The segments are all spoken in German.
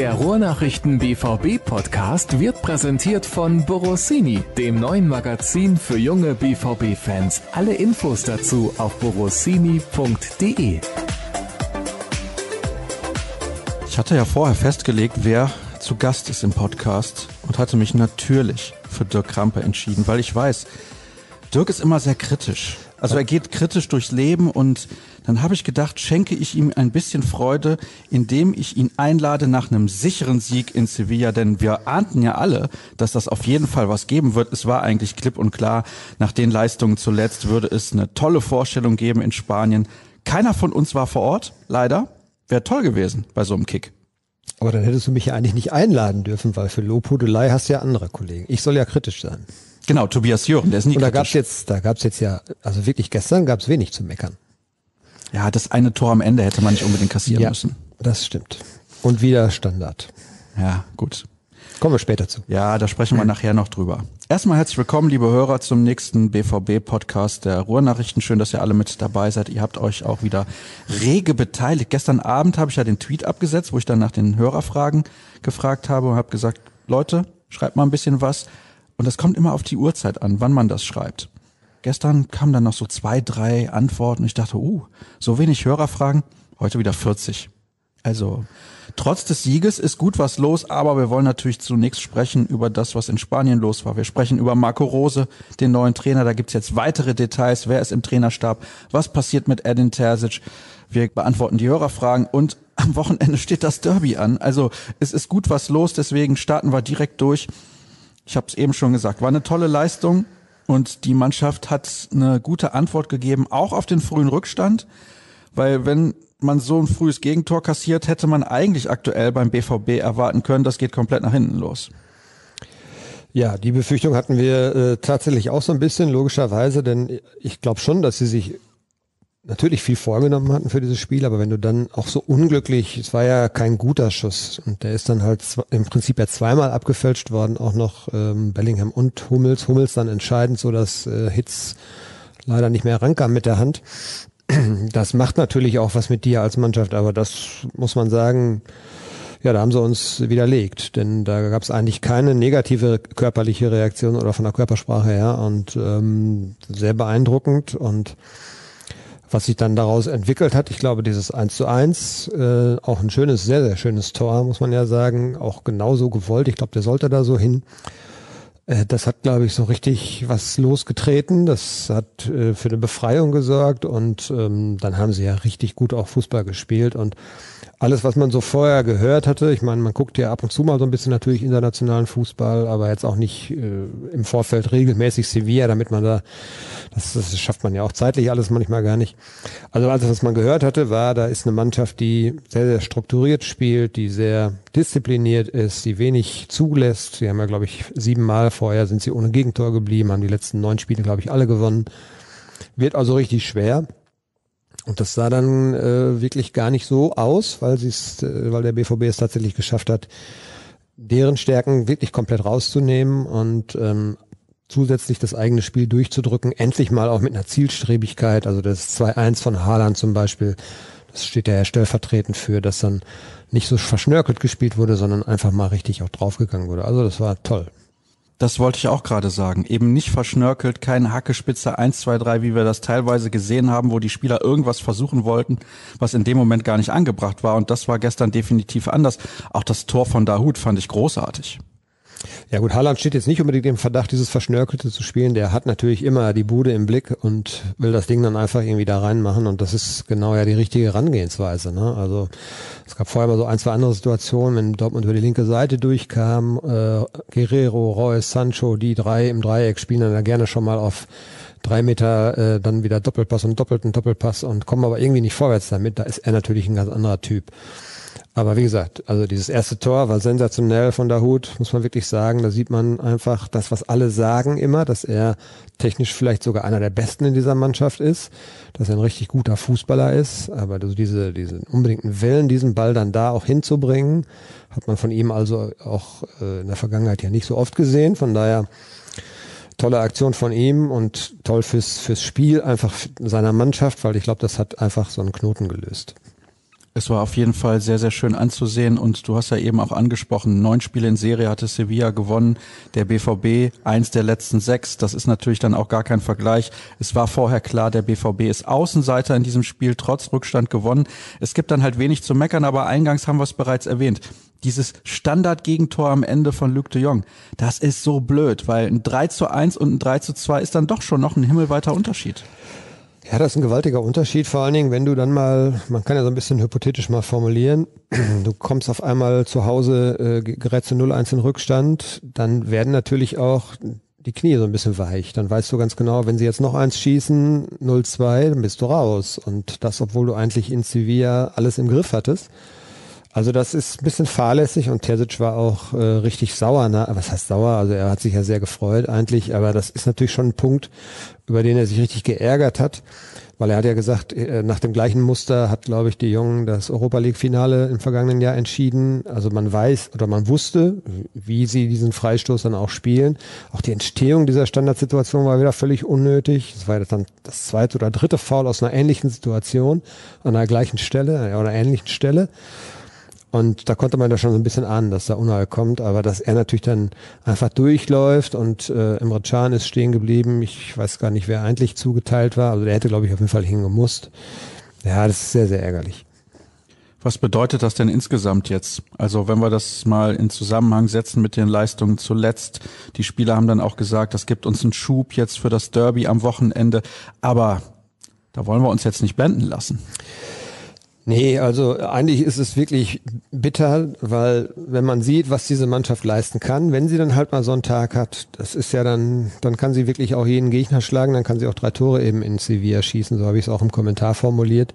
Der Ruhrnachrichten BVB Podcast wird präsentiert von Borossini, dem neuen Magazin für junge BVB Fans. Alle Infos dazu auf borossini.de. Ich hatte ja vorher festgelegt, wer zu Gast ist im Podcast und hatte mich natürlich für Dirk Krampe entschieden, weil ich weiß, Dirk ist immer sehr kritisch. Also er geht kritisch durchs Leben und dann habe ich gedacht, schenke ich ihm ein bisschen Freude, indem ich ihn einlade nach einem sicheren Sieg in Sevilla, denn wir ahnten ja alle, dass das auf jeden Fall was geben wird. Es war eigentlich klipp und klar, nach den Leistungen zuletzt würde es eine tolle Vorstellung geben in Spanien. Keiner von uns war vor Ort, leider. Wäre toll gewesen bei so einem Kick. Aber dann hättest du mich ja eigentlich nicht einladen dürfen, weil für Lobhudelei hast du ja andere Kollegen. Ich soll ja kritisch sein. Genau, Tobias Jören, der ist nie Und da gab's jetzt, da gab's jetzt ja, also wirklich gestern gab's wenig zu meckern. Ja, das eine Tor am Ende hätte man nicht unbedingt kassieren müssen. das stimmt. Und wieder Standard. Ja, gut. Kommen wir später zu. Ja, da sprechen wir nachher noch drüber. Erstmal herzlich willkommen, liebe Hörer, zum nächsten BVB-Podcast der Ruhrnachrichten. Schön, dass ihr alle mit dabei seid. Ihr habt euch auch wieder rege beteiligt. Gestern Abend habe ich ja den Tweet abgesetzt, wo ich dann nach den Hörerfragen gefragt habe und habe gesagt, Leute, schreibt mal ein bisschen was. Und das kommt immer auf die Uhrzeit an, wann man das schreibt. Gestern kamen dann noch so zwei, drei Antworten. Ich dachte, uh, so wenig Hörerfragen, heute wieder 40. Also, trotz des Sieges ist gut was los, aber wir wollen natürlich zunächst sprechen über das, was in Spanien los war. Wir sprechen über Marco Rose, den neuen Trainer. Da gibt's jetzt weitere Details. Wer ist im Trainerstab? Was passiert mit Edin Terzic? Wir beantworten die Hörerfragen und am Wochenende steht das Derby an. Also, es ist gut was los, deswegen starten wir direkt durch. Ich habe es eben schon gesagt, war eine tolle Leistung und die Mannschaft hat eine gute Antwort gegeben, auch auf den frühen Rückstand, weil wenn man so ein frühes Gegentor kassiert, hätte man eigentlich aktuell beim BVB erwarten können, das geht komplett nach hinten los. Ja, die Befürchtung hatten wir äh, tatsächlich auch so ein bisschen, logischerweise, denn ich glaube schon, dass sie sich natürlich viel vorgenommen hatten für dieses Spiel, aber wenn du dann auch so unglücklich, es war ja kein guter Schuss und der ist dann halt im Prinzip ja zweimal abgefälscht worden, auch noch ähm, Bellingham und Hummels. Hummels dann entscheidend, so dass äh, Hitz leider nicht mehr rankam mit der Hand. Das macht natürlich auch was mit dir als Mannschaft, aber das muss man sagen, ja, da haben sie uns widerlegt, denn da gab es eigentlich keine negative körperliche Reaktion oder von der Körpersprache her und ähm, sehr beeindruckend und was sich dann daraus entwickelt hat, ich glaube, dieses 1 zu 1, äh, auch ein schönes, sehr, sehr schönes Tor, muss man ja sagen, auch genauso gewollt. Ich glaube, der sollte da so hin. Äh, das hat, glaube ich, so richtig was losgetreten. Das hat äh, für eine Befreiung gesorgt und ähm, dann haben sie ja richtig gut auch Fußball gespielt und alles, was man so vorher gehört hatte, ich meine, man guckt ja ab und zu mal so ein bisschen natürlich internationalen Fußball, aber jetzt auch nicht äh, im Vorfeld regelmäßig Sevilla, damit man da, das, das schafft man ja auch zeitlich alles manchmal gar nicht. Also alles, was man gehört hatte, war, da ist eine Mannschaft, die sehr, sehr strukturiert spielt, die sehr diszipliniert ist, die wenig zulässt. Sie haben ja, glaube ich, siebenmal vorher sind sie ohne Gegentor geblieben, haben die letzten neun Spiele, glaube ich, alle gewonnen. Wird also richtig schwer. Und das sah dann äh, wirklich gar nicht so aus, weil sie es, äh, weil der BVB es tatsächlich geschafft hat, deren Stärken wirklich komplett rauszunehmen und ähm, zusätzlich das eigene Spiel durchzudrücken, endlich mal auch mit einer Zielstrebigkeit, also das 2-1 von Haaland zum Beispiel, das steht ja stellvertretend für, dass dann nicht so verschnörkelt gespielt wurde, sondern einfach mal richtig auch draufgegangen wurde. Also das war toll. Das wollte ich auch gerade sagen. Eben nicht verschnörkelt, keine Hackespitze 1, 2, 3, wie wir das teilweise gesehen haben, wo die Spieler irgendwas versuchen wollten, was in dem Moment gar nicht angebracht war. Und das war gestern definitiv anders. Auch das Tor von Dahut fand ich großartig. Ja gut, Haaland steht jetzt nicht unbedingt im Verdacht, dieses Verschnörkelte zu spielen. Der hat natürlich immer die Bude im Blick und will das Ding dann einfach irgendwie da reinmachen. Und das ist genau ja die richtige Herangehensweise. Ne? Also es gab vorher mal so ein, zwei andere Situationen, wenn Dortmund über die linke Seite durchkam, äh, Guerrero, Reus, Sancho, die drei im Dreieck spielen dann da gerne schon mal auf drei Meter äh, dann wieder Doppelpass und doppelten Doppelpass und kommen aber irgendwie nicht vorwärts damit. Da ist er natürlich ein ganz anderer Typ. Aber wie gesagt, also dieses erste Tor war sensationell von Dahut, muss man wirklich sagen. Da sieht man einfach das, was alle sagen immer, dass er technisch vielleicht sogar einer der Besten in dieser Mannschaft ist, dass er ein richtig guter Fußballer ist. Aber also diese, diesen unbedingten Willen, diesen Ball dann da auch hinzubringen, hat man von ihm also auch äh, in der Vergangenheit ja nicht so oft gesehen. Von daher tolle Aktion von ihm und toll fürs, fürs Spiel einfach seiner Mannschaft, weil ich glaube, das hat einfach so einen Knoten gelöst. Es war auf jeden Fall sehr, sehr schön anzusehen und du hast ja eben auch angesprochen, neun Spiele in Serie hatte Sevilla gewonnen, der BVB eins der letzten sechs. Das ist natürlich dann auch gar kein Vergleich. Es war vorher klar, der BVB ist Außenseiter in diesem Spiel, trotz Rückstand gewonnen. Es gibt dann halt wenig zu meckern, aber eingangs haben wir es bereits erwähnt. Dieses Standard-Gegentor am Ende von Luc de Jong, das ist so blöd, weil ein 3 zu 1 und ein 3 zu 2 ist dann doch schon noch ein himmelweiter Unterschied. Ja, das ist ein gewaltiger Unterschied, vor allen Dingen, wenn du dann mal, man kann ja so ein bisschen hypothetisch mal formulieren, du kommst auf einmal zu Hause, äh, gerätst zu 0-1 in Rückstand, dann werden natürlich auch die Knie so ein bisschen weich. Dann weißt du ganz genau, wenn sie jetzt noch eins schießen, 0-2, dann bist du raus. Und das, obwohl du eigentlich in Sevilla alles im Griff hattest. Also das ist ein bisschen fahrlässig und Terzic war auch äh, richtig sauer. Ne? Was heißt sauer? Also er hat sich ja sehr gefreut eigentlich, aber das ist natürlich schon ein Punkt, über den er sich richtig geärgert hat, weil er hat ja gesagt, äh, nach dem gleichen Muster hat, glaube ich, die Jungen das Europa League-Finale im vergangenen Jahr entschieden. Also man weiß oder man wusste, wie sie diesen Freistoß dann auch spielen. Auch die Entstehung dieser Standardsituation war wieder völlig unnötig. Das war ja dann das zweite oder dritte Foul aus einer ähnlichen Situation an der gleichen Stelle oder einer ähnlichen Stelle. Und da konnte man da schon so ein bisschen ahnen, dass da Unheil kommt, aber dass er natürlich dann einfach durchläuft und äh, Emre Can ist stehen geblieben. Ich weiß gar nicht, wer eigentlich zugeteilt war. Also der hätte, glaube ich, auf jeden Fall hingemusst. Ja, das ist sehr, sehr ärgerlich. Was bedeutet das denn insgesamt jetzt? Also wenn wir das mal in Zusammenhang setzen mit den Leistungen zuletzt. Die Spieler haben dann auch gesagt, das gibt uns einen Schub jetzt für das Derby am Wochenende. Aber da wollen wir uns jetzt nicht blenden lassen. Nee, also eigentlich ist es wirklich bitter, weil wenn man sieht, was diese Mannschaft leisten kann, wenn sie dann halt mal so einen Tag hat, das ist ja dann, dann kann sie wirklich auch jeden Gegner schlagen, dann kann sie auch drei Tore eben in Sevilla schießen, so habe ich es auch im Kommentar formuliert.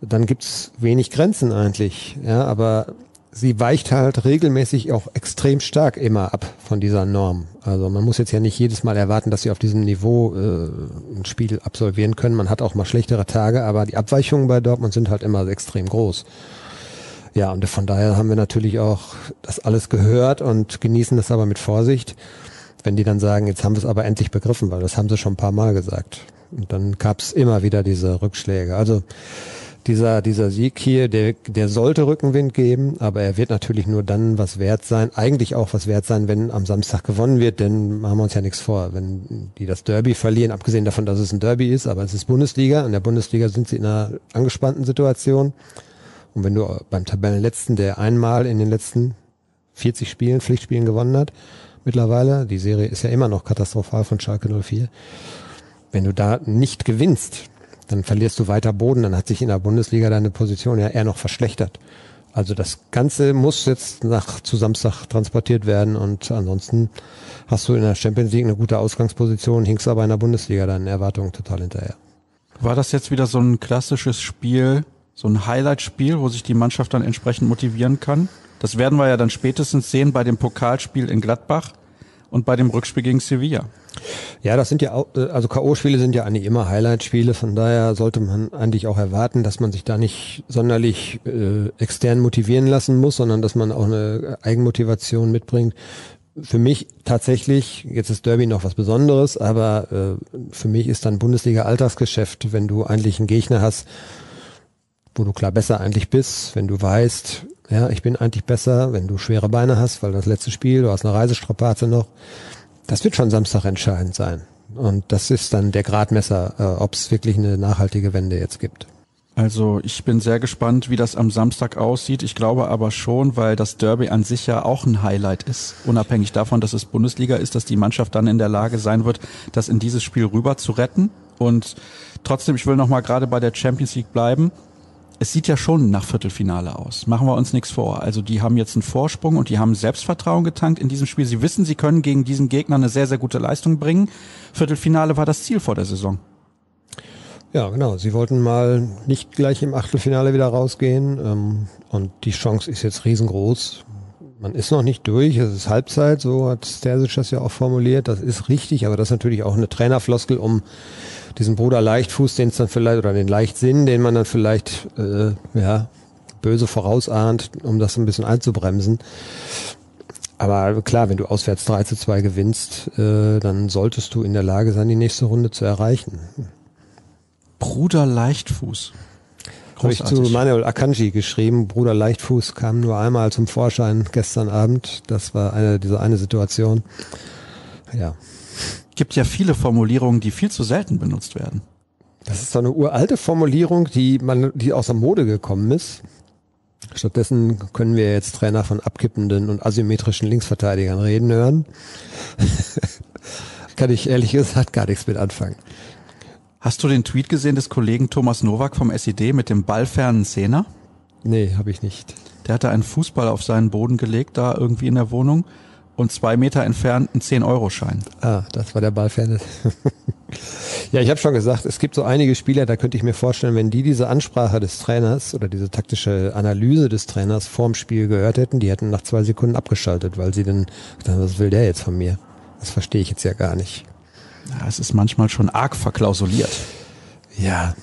Dann gibt's wenig Grenzen eigentlich, ja, aber sie weicht halt regelmäßig auch extrem stark immer ab von dieser Norm. Also man muss jetzt ja nicht jedes Mal erwarten, dass sie auf diesem Niveau äh, ein Spiel absolvieren können. Man hat auch mal schlechtere Tage, aber die Abweichungen bei Dortmund sind halt immer extrem groß. Ja, und von daher haben wir natürlich auch das alles gehört und genießen das aber mit Vorsicht. Wenn die dann sagen, jetzt haben wir es aber endlich begriffen, weil das haben sie schon ein paar Mal gesagt. Und dann gab's immer wieder diese Rückschläge. Also dieser, dieser Sieg hier, der, der sollte Rückenwind geben, aber er wird natürlich nur dann was wert sein, eigentlich auch was wert sein, wenn am Samstag gewonnen wird, denn machen wir uns ja nichts vor. Wenn die das Derby verlieren, abgesehen davon, dass es ein Derby ist, aber es ist Bundesliga, in der Bundesliga sind sie in einer angespannten Situation. Und wenn du beim Tabellenletzten, der einmal in den letzten 40 Spielen, Pflichtspielen gewonnen hat, mittlerweile, die Serie ist ja immer noch katastrophal von Schalke 04, wenn du da nicht gewinnst, dann verlierst du weiter Boden, dann hat sich in der Bundesliga deine Position ja eher noch verschlechtert. Also das Ganze muss jetzt nach zu Samstag transportiert werden und ansonsten hast du in der Champions League eine gute Ausgangsposition, hinkst aber in der Bundesliga deinen Erwartungen total hinterher. War das jetzt wieder so ein klassisches Spiel, so ein Highlight-Spiel, wo sich die Mannschaft dann entsprechend motivieren kann? Das werden wir ja dann spätestens sehen bei dem Pokalspiel in Gladbach und bei dem Rückspiel gegen Sevilla. Ja, das sind ja auch, äh, also K.O.-Spiele sind ja eigentlich immer Highlight-Spiele, von daher sollte man eigentlich auch erwarten, dass man sich da nicht sonderlich äh, extern motivieren lassen muss, sondern dass man auch eine Eigenmotivation mitbringt. Für mich tatsächlich, jetzt ist Derby noch was Besonderes, aber äh, für mich ist dann Bundesliga Alltagsgeschäft, wenn du eigentlich einen Gegner hast, wo du klar besser eigentlich bist, wenn du weißt, ja, ich bin eigentlich besser, wenn du schwere Beine hast, weil das letzte Spiel, du hast eine Reisestrapaze noch, das wird schon Samstag entscheidend sein. Und das ist dann der Gradmesser, äh, ob es wirklich eine nachhaltige Wende jetzt gibt. Also ich bin sehr gespannt, wie das am Samstag aussieht. Ich glaube aber schon, weil das Derby an sich ja auch ein Highlight ist, unabhängig davon, dass es Bundesliga ist, dass die Mannschaft dann in der Lage sein wird, das in dieses Spiel rüber zu retten. Und trotzdem, ich will noch mal gerade bei der Champions League bleiben es sieht ja schon nach Viertelfinale aus. Machen wir uns nichts vor. Also die haben jetzt einen Vorsprung und die haben Selbstvertrauen getankt in diesem Spiel. Sie wissen, sie können gegen diesen Gegner eine sehr, sehr gute Leistung bringen. Viertelfinale war das Ziel vor der Saison. Ja, genau. Sie wollten mal nicht gleich im Achtelfinale wieder rausgehen. Ähm, und die Chance ist jetzt riesengroß. Man ist noch nicht durch, es ist Halbzeit, so hat Stersic das ja auch formuliert. Das ist richtig, aber das ist natürlich auch eine Trainerfloskel, um diesen Bruder Leichtfuß, den es dann vielleicht, oder den Leichtsinn, den man dann vielleicht, äh, ja, böse vorausahnt, um das ein bisschen einzubremsen. Aber klar, wenn du auswärts 3 zu 2 gewinnst, äh, dann solltest du in der Lage sein, die nächste Runde zu erreichen. Bruder Leichtfuß. Habe ich zu Manuel Akanji geschrieben. Bruder Leichtfuß kam nur einmal zum Vorschein gestern Abend. Das war eine, diese eine Situation. Ja. Gibt ja viele Formulierungen, die viel zu selten benutzt werden. Das ist so eine uralte Formulierung, die man, die aus der Mode gekommen ist. Stattdessen können wir jetzt Trainer von abkippenden und asymmetrischen Linksverteidigern reden hören. Kann ich ehrlich gesagt gar nichts mit anfangen. Hast du den Tweet gesehen des Kollegen Thomas Nowak vom SED mit dem ballfernen Zehner? Nee, habe ich nicht. Der hatte einen Fußball auf seinen Boden gelegt, da irgendwie in der Wohnung und zwei Meter entfernt einen 10-Euro-Schein. Ah, das war der Ballferne. ja, ich habe schon gesagt, es gibt so einige Spieler, da könnte ich mir vorstellen, wenn die diese Ansprache des Trainers oder diese taktische Analyse des Trainers vorm Spiel gehört hätten, die hätten nach zwei Sekunden abgeschaltet, weil sie dann, was will der jetzt von mir? Das verstehe ich jetzt ja gar nicht. Ja, es ist manchmal schon arg verklausuliert. Ja,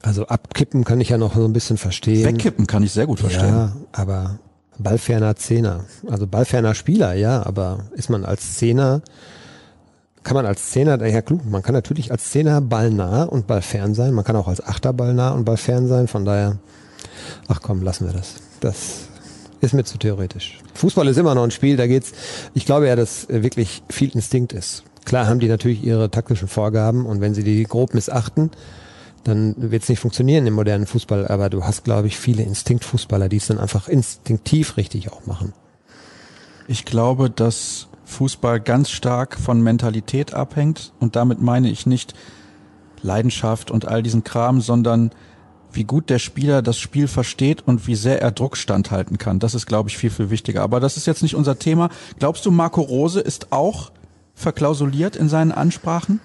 also abkippen kann ich ja noch so ein bisschen verstehen. Wegkippen kann ich sehr gut verstehen. Ja, aber ballferner Zehner, also ballferner Spieler, ja, aber ist man als Zehner, kann man als Zehner, ja klug, man kann natürlich als Zehner ballnah und ballfern sein, man kann auch als Achter ballnah und ballfern sein, von daher, ach komm, lassen wir das. Das ist mir zu theoretisch. Fußball ist immer noch ein Spiel, da geht's, ich glaube ja, dass wirklich viel Instinkt ist. Klar haben die natürlich ihre taktischen Vorgaben und wenn sie die grob missachten, dann wird es nicht funktionieren im modernen Fußball. Aber du hast, glaube ich, viele Instinktfußballer, die es dann einfach instinktiv richtig auch machen. Ich glaube, dass Fußball ganz stark von Mentalität abhängt und damit meine ich nicht Leidenschaft und all diesen Kram, sondern wie gut der Spieler das Spiel versteht und wie sehr er Druck standhalten kann. Das ist, glaube ich, viel, viel wichtiger. Aber das ist jetzt nicht unser Thema. Glaubst du, Marco Rose ist auch verklausuliert in seinen Ansprachen?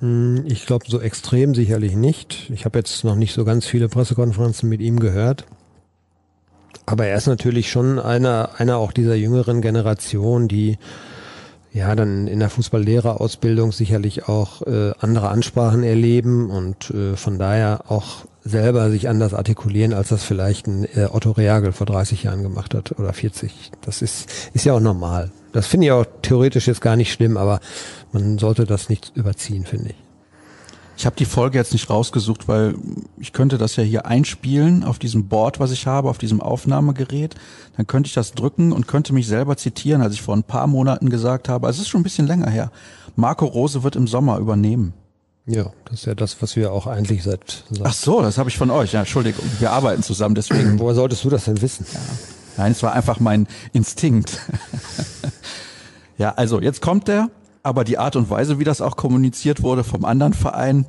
Hm, ich glaube, so extrem sicherlich nicht. Ich habe jetzt noch nicht so ganz viele Pressekonferenzen mit ihm gehört. Aber er ist natürlich schon einer, einer auch dieser jüngeren Generation, die ja dann in der Fußballlehrerausbildung sicherlich auch äh, andere Ansprachen erleben und äh, von daher auch selber sich anders artikulieren, als das vielleicht ein äh, Otto Reagel vor 30 Jahren gemacht hat oder 40. Das ist, ist ja auch normal. Das finde ich auch theoretisch jetzt gar nicht schlimm, aber man sollte das nicht überziehen, finde ich. Ich habe die Folge jetzt nicht rausgesucht, weil ich könnte das ja hier einspielen auf diesem Board, was ich habe, auf diesem Aufnahmegerät. Dann könnte ich das drücken und könnte mich selber zitieren, als ich vor ein paar Monaten gesagt habe, also es ist schon ein bisschen länger her, Marco Rose wird im Sommer übernehmen. Ja, das ist ja das, was wir auch eigentlich seit. seit Ach so, das habe ich von euch. Ja, Entschuldigung, wir arbeiten zusammen, deswegen. Woher solltest du das denn wissen? Ja. Nein, es war einfach mein Instinkt. ja, also jetzt kommt der, aber die Art und Weise, wie das auch kommuniziert wurde vom anderen Verein,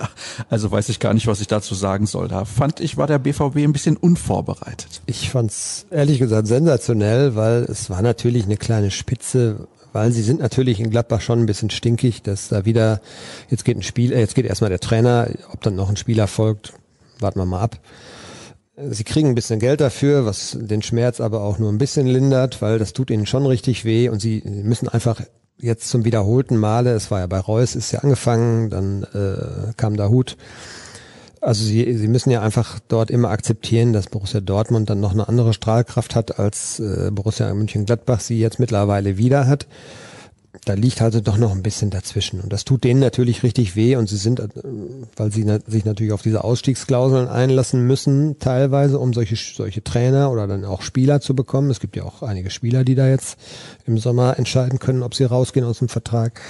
also weiß ich gar nicht, was ich dazu sagen soll. Da fand ich, war der BVB ein bisschen unvorbereitet. Ich fand's ehrlich gesagt sensationell, weil es war natürlich eine kleine Spitze, weil sie sind natürlich in Gladbach schon ein bisschen stinkig, dass da wieder, jetzt geht ein Spiel, äh, jetzt geht erstmal der Trainer, ob dann noch ein Spieler folgt, warten wir mal ab. Sie kriegen ein bisschen Geld dafür, was den Schmerz aber auch nur ein bisschen lindert, weil das tut ihnen schon richtig weh und sie müssen einfach jetzt zum wiederholten Male, es war ja bei Reus, ist ja angefangen, dann äh, kam da Hut, also sie, sie müssen ja einfach dort immer akzeptieren, dass Borussia Dortmund dann noch eine andere Strahlkraft hat, als äh, Borussia München-Gladbach sie jetzt mittlerweile wieder hat. Da liegt also doch noch ein bisschen dazwischen. Und das tut denen natürlich richtig weh. Und sie sind, äh, weil sie na sich natürlich auf diese Ausstiegsklauseln einlassen müssen, teilweise, um solche, solche Trainer oder dann auch Spieler zu bekommen. Es gibt ja auch einige Spieler, die da jetzt im Sommer entscheiden können, ob sie rausgehen aus dem Vertrag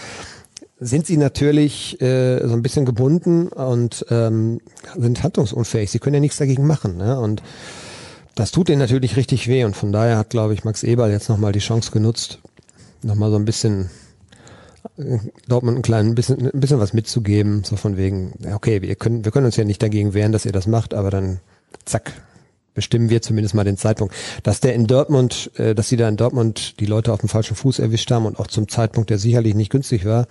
sind sie natürlich äh, so ein bisschen gebunden und ähm, sind handlungsunfähig. Sie können ja nichts dagegen machen. Ne? Und das tut ihnen natürlich richtig weh. Und von daher hat, glaube ich, Max Eberl jetzt nochmal die Chance genutzt, nochmal so ein bisschen äh, Dortmund ein klein bisschen, ein bisschen was mitzugeben, so von wegen, okay, wir können, wir können uns ja nicht dagegen wehren, dass ihr das macht, aber dann zack, bestimmen wir zumindest mal den Zeitpunkt. Dass der in Dortmund, äh, dass sie da in Dortmund die Leute auf dem falschen Fuß erwischt haben und auch zum Zeitpunkt, der sicherlich nicht günstig war,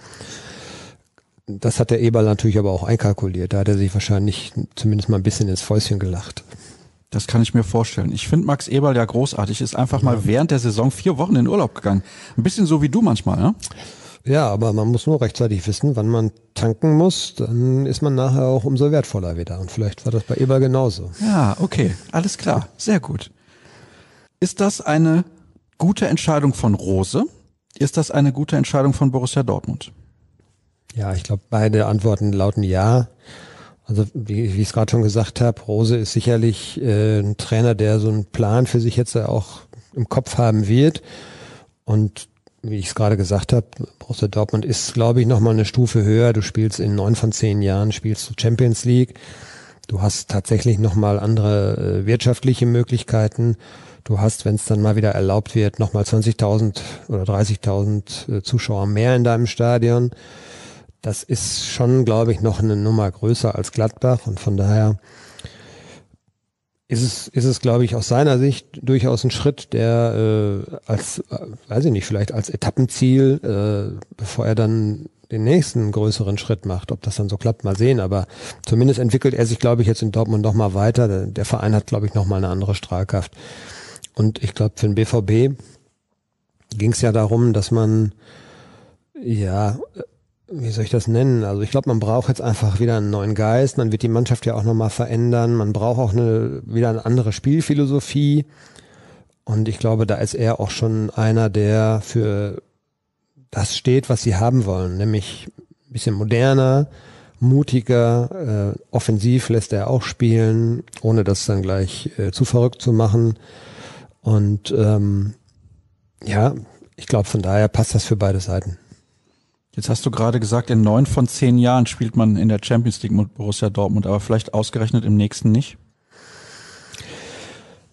das hat der Eberl natürlich aber auch einkalkuliert. Da hat er sich wahrscheinlich zumindest mal ein bisschen ins Fäuschen gelacht. Das kann ich mir vorstellen. Ich finde Max Eberl ja großartig, ist einfach mal während der Saison vier Wochen in Urlaub gegangen. Ein bisschen so wie du manchmal, ne? Ja, aber man muss nur rechtzeitig wissen, wann man tanken muss, dann ist man nachher auch umso wertvoller wieder. Und vielleicht war das bei Eber genauso. Ja, okay, alles klar, sehr gut. Ist das eine gute Entscheidung von Rose? Ist das eine gute Entscheidung von Borussia Dortmund? Ja, ich glaube, beide Antworten lauten ja. Also wie, wie ich es gerade schon gesagt habe, Rose ist sicherlich äh, ein Trainer, der so einen Plan für sich jetzt auch im Kopf haben wird. Und wie ich es gerade gesagt habe, Borussia Dortmund ist, glaube ich, nochmal eine Stufe höher. Du spielst in neun von zehn Jahren, spielst du Champions League. Du hast tatsächlich nochmal andere äh, wirtschaftliche Möglichkeiten. Du hast, wenn es dann mal wieder erlaubt wird, nochmal 20.000 oder 30.000 äh, Zuschauer mehr in deinem Stadion. Das ist schon, glaube ich, noch eine Nummer größer als Gladbach und von daher ist es, ist es, glaube ich, aus seiner Sicht durchaus ein Schritt, der äh, als, äh, weiß ich nicht, vielleicht als Etappenziel, äh, bevor er dann den nächsten größeren Schritt macht. Ob das dann so klappt, mal sehen. Aber zumindest entwickelt er sich, glaube ich, jetzt in Dortmund noch mal weiter. Der, der Verein hat, glaube ich, noch mal eine andere Strahlkraft. Und ich glaube, für den BVB ging es ja darum, dass man, ja, wie soll ich das nennen? Also ich glaube, man braucht jetzt einfach wieder einen neuen Geist. Man wird die Mannschaft ja auch nochmal verändern. Man braucht auch eine, wieder eine andere Spielphilosophie. Und ich glaube, da ist er auch schon einer, der für das steht, was sie haben wollen, nämlich ein bisschen moderner, mutiger, äh, offensiv lässt er auch spielen, ohne das dann gleich äh, zu verrückt zu machen. Und ähm, ja, ich glaube, von daher passt das für beide Seiten. Jetzt hast du gerade gesagt, in neun von zehn Jahren spielt man in der Champions League mit Borussia Dortmund, aber vielleicht ausgerechnet im nächsten nicht?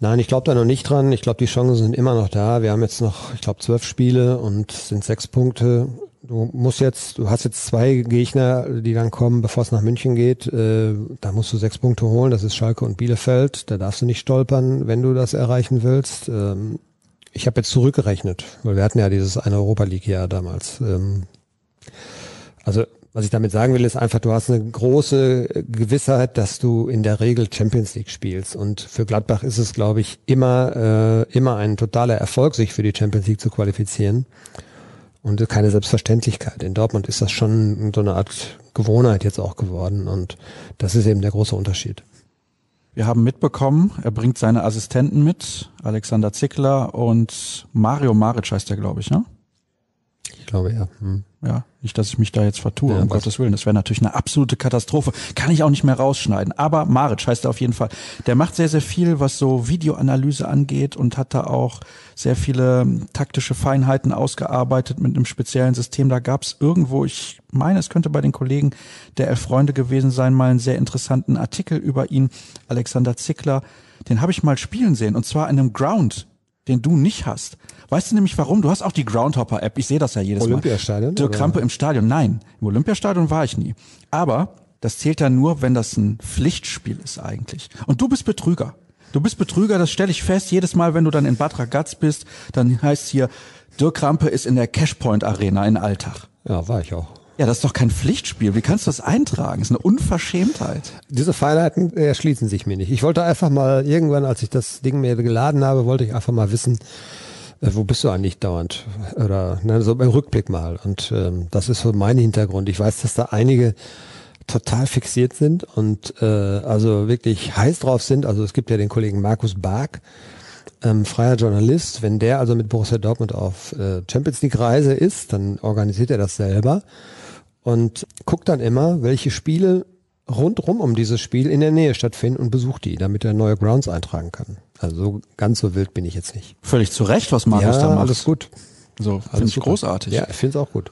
Nein, ich glaube da noch nicht dran. Ich glaube, die Chancen sind immer noch da. Wir haben jetzt noch, ich glaube, zwölf Spiele und sind sechs Punkte. Du musst jetzt, du hast jetzt zwei Gegner, die dann kommen, bevor es nach München geht. Äh, da musst du sechs Punkte holen. Das ist Schalke und Bielefeld. Da darfst du nicht stolpern, wenn du das erreichen willst. Ähm, ich habe jetzt zurückgerechnet, weil wir hatten ja dieses eine Europa League Jahr damals. Ähm, also was ich damit sagen will, ist einfach, du hast eine große Gewissheit, dass du in der Regel Champions League spielst. Und für Gladbach ist es, glaube ich, immer, äh, immer ein totaler Erfolg, sich für die Champions League zu qualifizieren. Und keine Selbstverständlichkeit. In Dortmund ist das schon so eine Art Gewohnheit jetzt auch geworden. Und das ist eben der große Unterschied. Wir haben mitbekommen, er bringt seine Assistenten mit, Alexander Zickler und Mario Maric heißt er, glaube ich, ne? Ich glaube, ja. Hm. Ja, nicht, dass ich mich da jetzt vertue, ja, um Gottes Willen. Das wäre natürlich eine absolute Katastrophe. Kann ich auch nicht mehr rausschneiden. Aber Maric heißt er auf jeden Fall. Der macht sehr, sehr viel, was so Videoanalyse angeht und hat da auch sehr viele ähm, taktische Feinheiten ausgearbeitet mit einem speziellen System. Da gab es irgendwo, ich meine, es könnte bei den Kollegen der Freunde gewesen sein, mal einen sehr interessanten Artikel über ihn. Alexander Zickler, den habe ich mal spielen sehen und zwar in einem Ground, den du nicht hast. Weißt du nämlich warum? Du hast auch die Groundhopper-App. Ich sehe das ja jedes Olympiastadion, Mal. Dirk Krampe im Stadion. Nein, im Olympiastadion war ich nie. Aber das zählt ja nur, wenn das ein Pflichtspiel ist eigentlich. Und du bist Betrüger. Du bist Betrüger, das stelle ich fest. Jedes Mal, wenn du dann in Bad Ragaz bist, dann heißt hier, Dirk Krampe ist in der Cashpoint Arena in Alltag. Ja, war ich auch. Ja, das ist doch kein Pflichtspiel. Wie kannst du das eintragen? Das ist eine Unverschämtheit. Diese Feinheiten erschließen sich mir nicht. Ich wollte einfach mal irgendwann, als ich das Ding mir geladen habe, wollte ich einfach mal wissen, äh, wo bist du eigentlich dauernd? Oder ne, so beim Rückblick mal. Und ähm, das ist so mein Hintergrund. Ich weiß, dass da einige total fixiert sind und äh, also wirklich heiß drauf sind. Also es gibt ja den Kollegen Markus Bark, ähm, freier Journalist. Wenn der also mit Borussia Dortmund auf äh, Champions League Reise ist, dann organisiert er das selber und guckt dann immer, welche Spiele rundrum um dieses Spiel in der Nähe stattfinden und besucht die, damit er neue Grounds eintragen kann. Also so, ganz so wild bin ich jetzt nicht. Völlig zu Recht, was Markus ja, da macht. alles gut. So, finde ich großartig. Ja, ich finde es auch gut.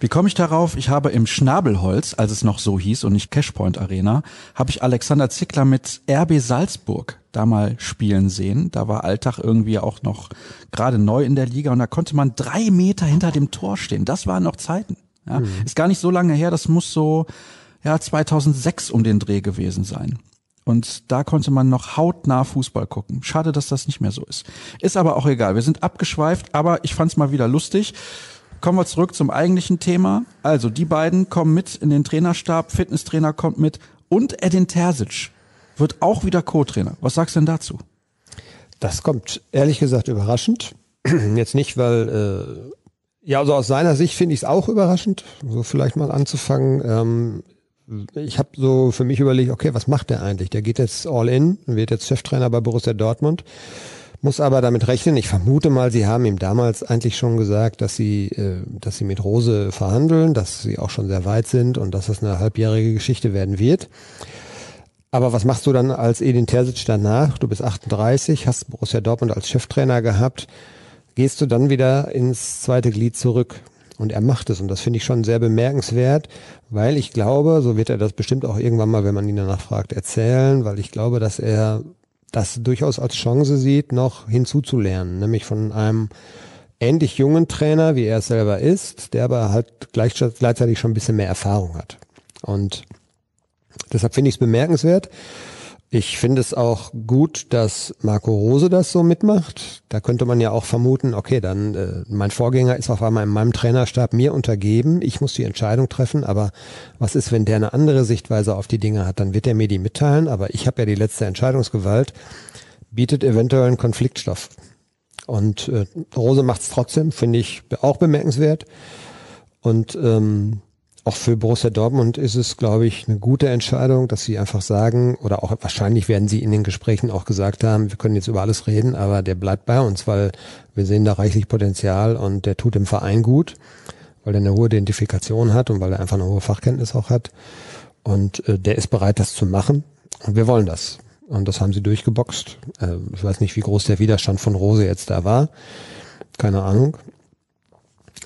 Wie komme ich darauf? Ich habe im Schnabelholz, als es noch so hieß und nicht Cashpoint Arena, habe ich Alexander Zickler mit RB Salzburg da mal spielen sehen. Da war Alltag irgendwie auch noch gerade neu in der Liga und da konnte man drei Meter hinter dem Tor stehen. Das waren noch Zeiten. Ja, mhm. Ist gar nicht so lange her, das muss so ja 2006 um den Dreh gewesen sein. Und da konnte man noch hautnah Fußball gucken. Schade, dass das nicht mehr so ist. Ist aber auch egal. Wir sind abgeschweift, aber ich fand's mal wieder lustig. Kommen wir zurück zum eigentlichen Thema. Also, die beiden kommen mit in den Trainerstab, Fitnesstrainer kommt mit und Edin Terzic wird auch wieder Co-Trainer. Was sagst du denn dazu? Das kommt ehrlich gesagt überraschend. Jetzt nicht, weil äh, ja, also aus seiner Sicht finde ich es auch überraschend, so vielleicht mal anzufangen. Ähm, ich habe so für mich überlegt, okay, was macht der eigentlich? Der geht jetzt all in, wird jetzt Cheftrainer bei Borussia Dortmund. muss aber damit rechnen. Ich vermute mal, Sie haben ihm damals eigentlich schon gesagt, dass Sie, äh, dass Sie mit Rose verhandeln, dass Sie auch schon sehr weit sind und dass das eine halbjährige Geschichte werden wird. Aber was machst du dann als Edin Terzic danach? Du bist 38, hast Borussia Dortmund als Cheftrainer gehabt. Gehst du dann wieder ins zweite Glied zurück? Und er macht es. Und das finde ich schon sehr bemerkenswert, weil ich glaube, so wird er das bestimmt auch irgendwann mal, wenn man ihn danach fragt, erzählen, weil ich glaube, dass er das durchaus als Chance sieht, noch hinzuzulernen, nämlich von einem ähnlich jungen Trainer, wie er es selber ist, der aber halt gleichzeitig schon ein bisschen mehr Erfahrung hat. Und deshalb finde ich es bemerkenswert. Ich finde es auch gut, dass Marco Rose das so mitmacht. Da könnte man ja auch vermuten, okay, dann äh, mein Vorgänger ist auf einmal in meinem Trainerstab mir untergeben. Ich muss die Entscheidung treffen. Aber was ist, wenn der eine andere Sichtweise auf die Dinge hat? Dann wird er mir die mitteilen. Aber ich habe ja die letzte Entscheidungsgewalt. Bietet eventuell einen Konfliktstoff. Und äh, Rose macht es trotzdem, finde ich auch bemerkenswert. Und ähm, auch für Borussia Dortmund ist es, glaube ich, eine gute Entscheidung, dass sie einfach sagen, oder auch wahrscheinlich werden sie in den Gesprächen auch gesagt haben, wir können jetzt über alles reden, aber der bleibt bei uns, weil wir sehen da reichlich Potenzial und der tut dem Verein gut, weil er eine hohe Identifikation hat und weil er einfach eine hohe Fachkenntnis auch hat. Und äh, der ist bereit, das zu machen. Und wir wollen das. Und das haben sie durchgeboxt. Äh, ich weiß nicht, wie groß der Widerstand von Rose jetzt da war. Keine Ahnung.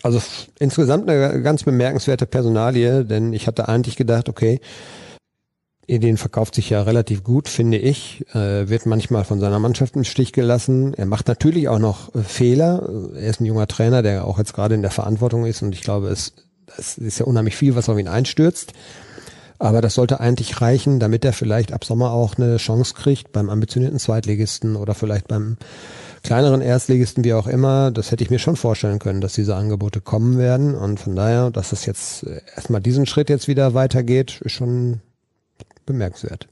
Also insgesamt eine ganz bemerkenswerte Personalie, denn ich hatte eigentlich gedacht, okay, Edin verkauft sich ja relativ gut, finde ich, äh, wird manchmal von seiner Mannschaft im Stich gelassen. Er macht natürlich auch noch äh, Fehler. Er ist ein junger Trainer, der auch jetzt gerade in der Verantwortung ist und ich glaube, es, es ist ja unheimlich viel, was auf ihn einstürzt. Aber das sollte eigentlich reichen, damit er vielleicht ab Sommer auch eine Chance kriegt beim ambitionierten Zweitligisten oder vielleicht beim kleineren Erstligisten, wie auch immer, das hätte ich mir schon vorstellen können, dass diese Angebote kommen werden. Und von daher, dass es jetzt äh, erstmal diesen Schritt jetzt wieder weitergeht, ist schon bemerkenswert.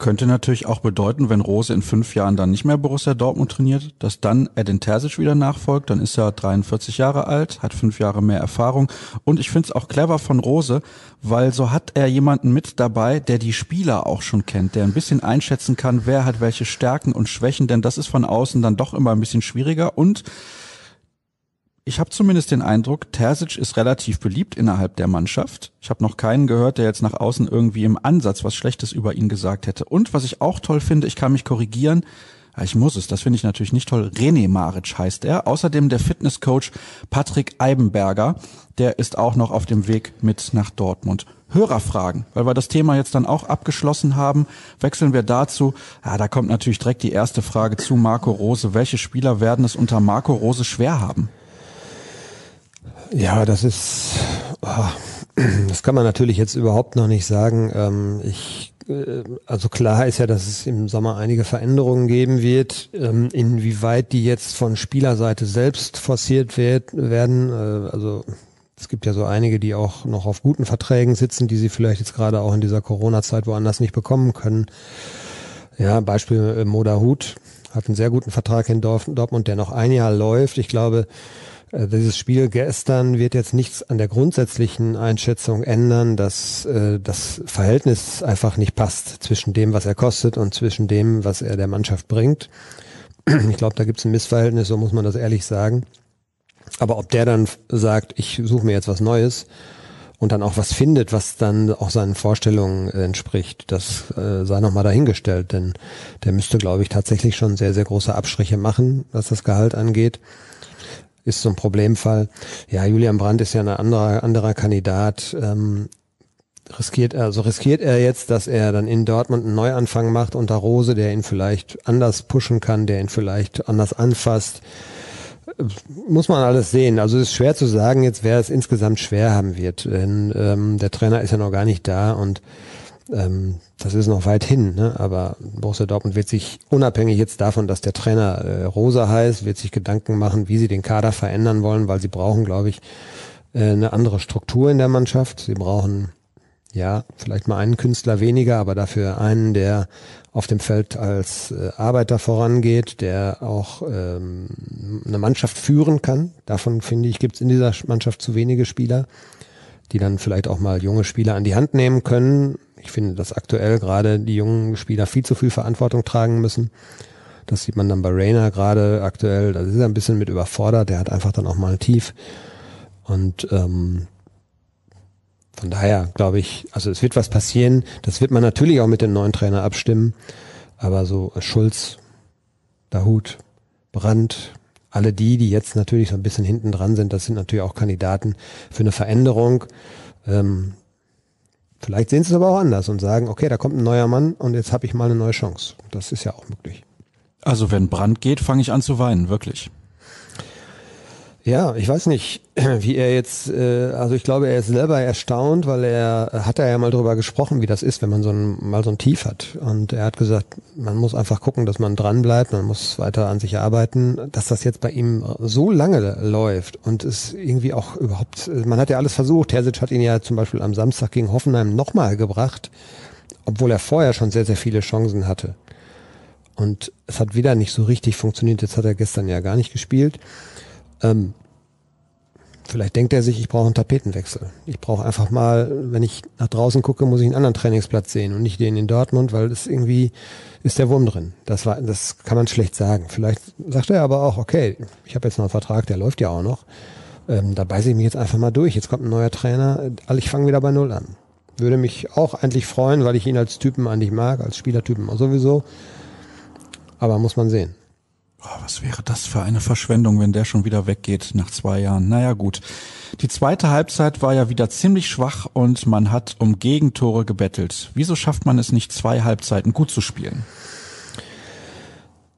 Könnte natürlich auch bedeuten, wenn Rose in fünf Jahren dann nicht mehr Borussia Dortmund trainiert, dass dann Edin Terzic wieder nachfolgt. Dann ist er 43 Jahre alt, hat fünf Jahre mehr Erfahrung. Und ich finde es auch clever von Rose, weil so hat er jemanden mit dabei, der die Spieler auch schon kennt, der ein bisschen einschätzen kann, wer hat welche Stärken und Schwächen, denn das ist von außen dann doch immer ein bisschen schwieriger. Und ich habe zumindest den Eindruck, Terzic ist relativ beliebt innerhalb der Mannschaft. Ich habe noch keinen gehört, der jetzt nach außen irgendwie im Ansatz was Schlechtes über ihn gesagt hätte. Und was ich auch toll finde, ich kann mich korrigieren, ich muss es, das finde ich natürlich nicht toll. René Maric heißt er. Außerdem der Fitnesscoach Patrick Eibenberger, der ist auch noch auf dem Weg mit nach Dortmund. Hörerfragen, weil wir das Thema jetzt dann auch abgeschlossen haben, wechseln wir dazu. Ja, da kommt natürlich direkt die erste Frage zu Marco Rose. Welche Spieler werden es unter Marco Rose schwer haben? Ja, das ist, oh, das kann man natürlich jetzt überhaupt noch nicht sagen. Ähm, ich, äh, also klar ist ja, dass es im Sommer einige Veränderungen geben wird. Ähm, inwieweit die jetzt von Spielerseite selbst forciert wird, werden, äh, also es gibt ja so einige, die auch noch auf guten Verträgen sitzen, die sie vielleicht jetzt gerade auch in dieser Corona-Zeit woanders nicht bekommen können. Ja, Beispiel äh, Moda Hut hat einen sehr guten Vertrag in Dortmund, der noch ein Jahr läuft. Ich glaube, dieses Spiel gestern wird jetzt nichts an der grundsätzlichen Einschätzung ändern, dass äh, das Verhältnis einfach nicht passt zwischen dem, was er kostet und zwischen dem, was er der Mannschaft bringt. Ich glaube, da gibt es ein Missverhältnis, so muss man das ehrlich sagen. Aber ob der dann sagt, ich suche mir jetzt was Neues und dann auch was findet, was dann auch seinen Vorstellungen entspricht, das äh, sei nochmal dahingestellt. Denn der müsste, glaube ich, tatsächlich schon sehr, sehr große Abstriche machen, was das Gehalt angeht ist so ein Problemfall. Ja, Julian Brandt ist ja ein anderer, anderer Kandidat. Ähm, riskiert, also riskiert er jetzt, dass er dann in Dortmund einen Neuanfang macht unter Rose, der ihn vielleicht anders pushen kann, der ihn vielleicht anders anfasst. Muss man alles sehen. Also es ist schwer zu sagen jetzt, wer es insgesamt schwer haben wird. Denn ähm, der Trainer ist ja noch gar nicht da und ähm, das ist noch weit hin, ne? aber Borussia Dortmund wird sich unabhängig jetzt davon, dass der Trainer äh, Rosa heißt, wird sich Gedanken machen, wie sie den Kader verändern wollen, weil sie brauchen, glaube ich, äh, eine andere Struktur in der Mannschaft. Sie brauchen ja vielleicht mal einen Künstler weniger, aber dafür einen, der auf dem Feld als äh, Arbeiter vorangeht, der auch ähm, eine Mannschaft führen kann. Davon finde ich, gibt es in dieser Mannschaft zu wenige Spieler, die dann vielleicht auch mal junge Spieler an die Hand nehmen können ich finde, dass aktuell gerade die jungen Spieler viel zu viel Verantwortung tragen müssen. Das sieht man dann bei Rainer gerade aktuell. Da ist er ein bisschen mit überfordert. Der hat einfach dann auch mal Tief. Und ähm, von daher glaube ich, also es wird was passieren. Das wird man natürlich auch mit dem neuen Trainer abstimmen. Aber so Schulz, Dahut, Brandt, alle die, die jetzt natürlich so ein bisschen hinten dran sind, das sind natürlich auch Kandidaten für eine Veränderung. Ähm, vielleicht sehen sie es aber auch anders und sagen, okay, da kommt ein neuer Mann und jetzt habe ich mal eine neue Chance. Das ist ja auch möglich. Also wenn Brand geht, fange ich an zu weinen, wirklich. Ja, ich weiß nicht, wie er jetzt, äh, also ich glaube, er ist selber erstaunt, weil er hat er ja mal darüber gesprochen, wie das ist, wenn man so ein, mal so ein Tief hat. Und er hat gesagt, man muss einfach gucken, dass man dran bleibt, man muss weiter an sich arbeiten, dass das jetzt bei ihm so lange läuft und es irgendwie auch überhaupt, man hat ja alles versucht. Terzic hat ihn ja zum Beispiel am Samstag gegen Hoffenheim nochmal gebracht, obwohl er vorher schon sehr, sehr viele Chancen hatte. Und es hat wieder nicht so richtig funktioniert. Jetzt hat er gestern ja gar nicht gespielt. Ähm, vielleicht denkt er sich, ich brauche einen Tapetenwechsel. Ich brauche einfach mal, wenn ich nach draußen gucke, muss ich einen anderen Trainingsplatz sehen und nicht den in Dortmund, weil das irgendwie ist der Wurm drin. Das war, das kann man schlecht sagen. Vielleicht sagt er aber auch, okay, ich habe jetzt noch einen Vertrag, der läuft ja auch noch. Ähm, da beiße ich mich jetzt einfach mal durch. Jetzt kommt ein neuer Trainer. Ich fange wieder bei Null an. Würde mich auch eigentlich freuen, weil ich ihn als Typen eigentlich mag, als Spielertypen sowieso. Aber muss man sehen. Oh, was wäre das für eine Verschwendung, wenn der schon wieder weggeht nach zwei Jahren? Naja gut. Die zweite Halbzeit war ja wieder ziemlich schwach und man hat um Gegentore gebettelt. Wieso schafft man es nicht, zwei Halbzeiten gut zu spielen?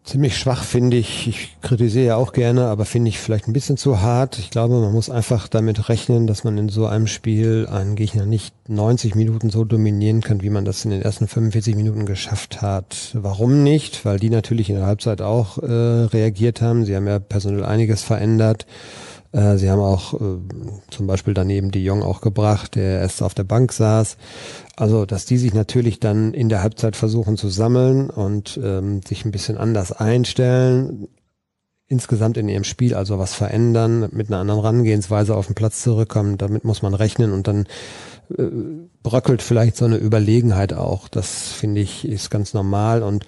Ziemlich schwach, finde ich. Ich kritisiere ja auch gerne, aber finde ich vielleicht ein bisschen zu hart. Ich glaube, man muss einfach damit rechnen, dass man in so einem Spiel einen Gegner nicht 90 Minuten so dominieren kann, wie man das in den ersten 45 Minuten geschafft hat. Warum nicht? Weil die natürlich in der Halbzeit auch äh, reagiert haben. Sie haben ja personell einiges verändert. Äh, sie haben auch äh, zum Beispiel daneben die Jong auch gebracht, der erst auf der Bank saß. Also, dass die sich natürlich dann in der Halbzeit versuchen zu sammeln und ähm, sich ein bisschen anders einstellen, insgesamt in ihrem Spiel also was verändern, mit einer anderen Rangehensweise auf den Platz zurückkommen, damit muss man rechnen und dann äh, bröckelt vielleicht so eine Überlegenheit auch. Das finde ich ist ganz normal und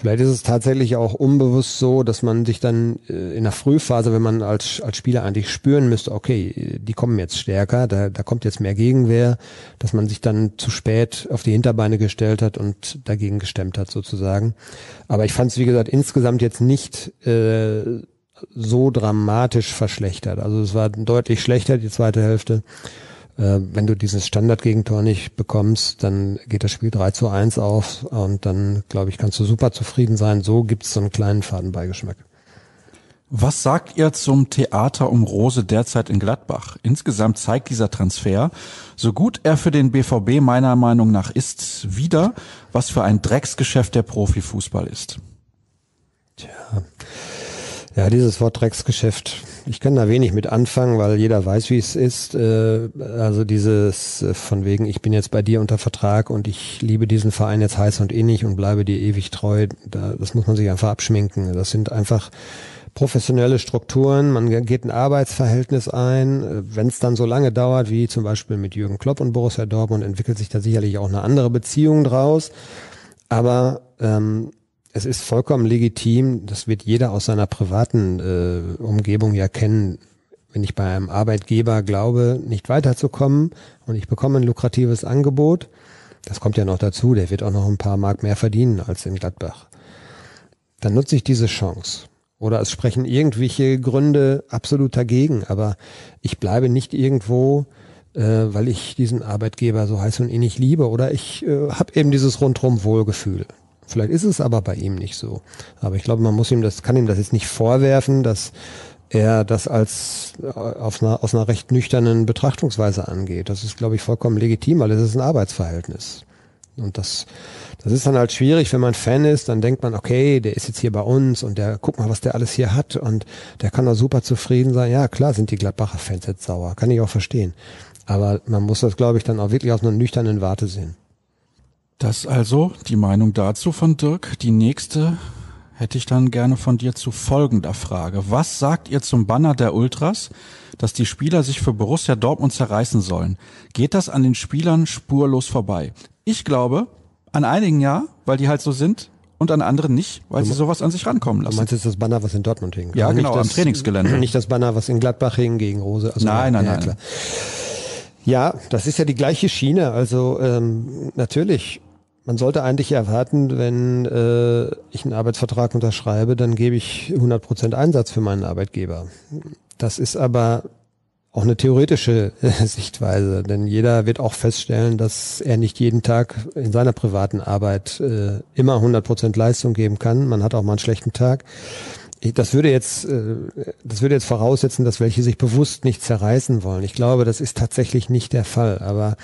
Vielleicht ist es tatsächlich auch unbewusst so, dass man sich dann äh, in der Frühphase, wenn man als, als Spieler eigentlich spüren müsste, okay, die kommen jetzt stärker, da, da kommt jetzt mehr Gegenwehr, dass man sich dann zu spät auf die Hinterbeine gestellt hat und dagegen gestemmt hat sozusagen. Aber ich fand es, wie gesagt, insgesamt jetzt nicht äh, so dramatisch verschlechtert. Also es war deutlich schlechter, die zweite Hälfte. Äh, wenn du dieses Standardgegentor nicht bekommst, dann geht das Spiel 3 zu 1 auf und dann, glaube ich, kannst du super zufrieden sein. So gibt es so einen kleinen Fadenbeigeschmack. Was sagt ihr zum Theater um Rose derzeit in Gladbach? Insgesamt zeigt dieser Transfer, so gut er für den BVB meiner Meinung nach ist, wieder, was für ein Drecksgeschäft der Profifußball ist. Tja, ja, dieses Wort Drecksgeschäft, ich kann da wenig mit anfangen, weil jeder weiß, wie es ist. Äh, also dieses äh, von wegen, ich bin jetzt bei dir unter Vertrag und ich liebe diesen Verein jetzt heiß und innig und bleibe dir ewig treu, das muss man sich einfach abschminken. Das sind einfach professionelle Strukturen, man geht ein Arbeitsverhältnis ein. Wenn es dann so lange dauert, wie zum Beispiel mit Jürgen Klopp und Borussia Dortmund, entwickelt sich da sicherlich auch eine andere Beziehung draus. Aber ähm, es ist vollkommen legitim, das wird jeder aus seiner privaten äh, Umgebung ja kennen, wenn ich bei einem Arbeitgeber glaube, nicht weiterzukommen und ich bekomme ein lukratives Angebot, das kommt ja noch dazu, der wird auch noch ein paar Mark mehr verdienen als in Gladbach, dann nutze ich diese Chance. Oder es sprechen irgendwelche Gründe absolut dagegen, aber ich bleibe nicht irgendwo, äh, weil ich diesen Arbeitgeber so heiß und innig liebe oder ich äh, habe eben dieses rundrum Wohlgefühl. Vielleicht ist es aber bei ihm nicht so. Aber ich glaube, man muss ihm das, kann ihm das jetzt nicht vorwerfen, dass er das als äh, auf einer, aus einer recht nüchternen Betrachtungsweise angeht. Das ist, glaube ich, vollkommen legitim, weil es ist ein Arbeitsverhältnis. Und das, das ist dann halt schwierig, wenn man Fan ist, dann denkt man, okay, der ist jetzt hier bei uns und der, guck mal, was der alles hier hat und der kann doch super zufrieden sein. Ja, klar sind die Gladbacher Fans jetzt sauer, kann ich auch verstehen. Aber man muss das, glaube ich, dann auch wirklich aus einer nüchternen Warte sehen. Das also die Meinung dazu von Dirk. Die nächste hätte ich dann gerne von dir zu folgender Frage. Was sagt ihr zum Banner der Ultras, dass die Spieler sich für Borussia Dortmund zerreißen sollen? Geht das an den Spielern spurlos vorbei? Ich glaube, an einigen ja, weil die halt so sind und an andere nicht, weil sie sowas an sich rankommen lassen. Du meinst jetzt das Banner, was in Dortmund hing? Ja, Aber genau, nicht am das, Trainingsgelände. Nicht das Banner, was in Gladbach hing gegen Rose. Also, Nein, nein, ja, nein. Klar. Ja, das ist ja die gleiche Schiene. Also ähm, natürlich, man sollte eigentlich erwarten, wenn äh, ich einen Arbeitsvertrag unterschreibe, dann gebe ich 100% Einsatz für meinen Arbeitgeber. Das ist aber auch eine theoretische Sichtweise, denn jeder wird auch feststellen, dass er nicht jeden Tag in seiner privaten Arbeit äh, immer 100% Leistung geben kann. Man hat auch mal einen schlechten Tag. Das würde jetzt, äh, das würde jetzt voraussetzen, dass welche sich bewusst nicht zerreißen wollen. Ich glaube, das ist tatsächlich nicht der Fall. Aber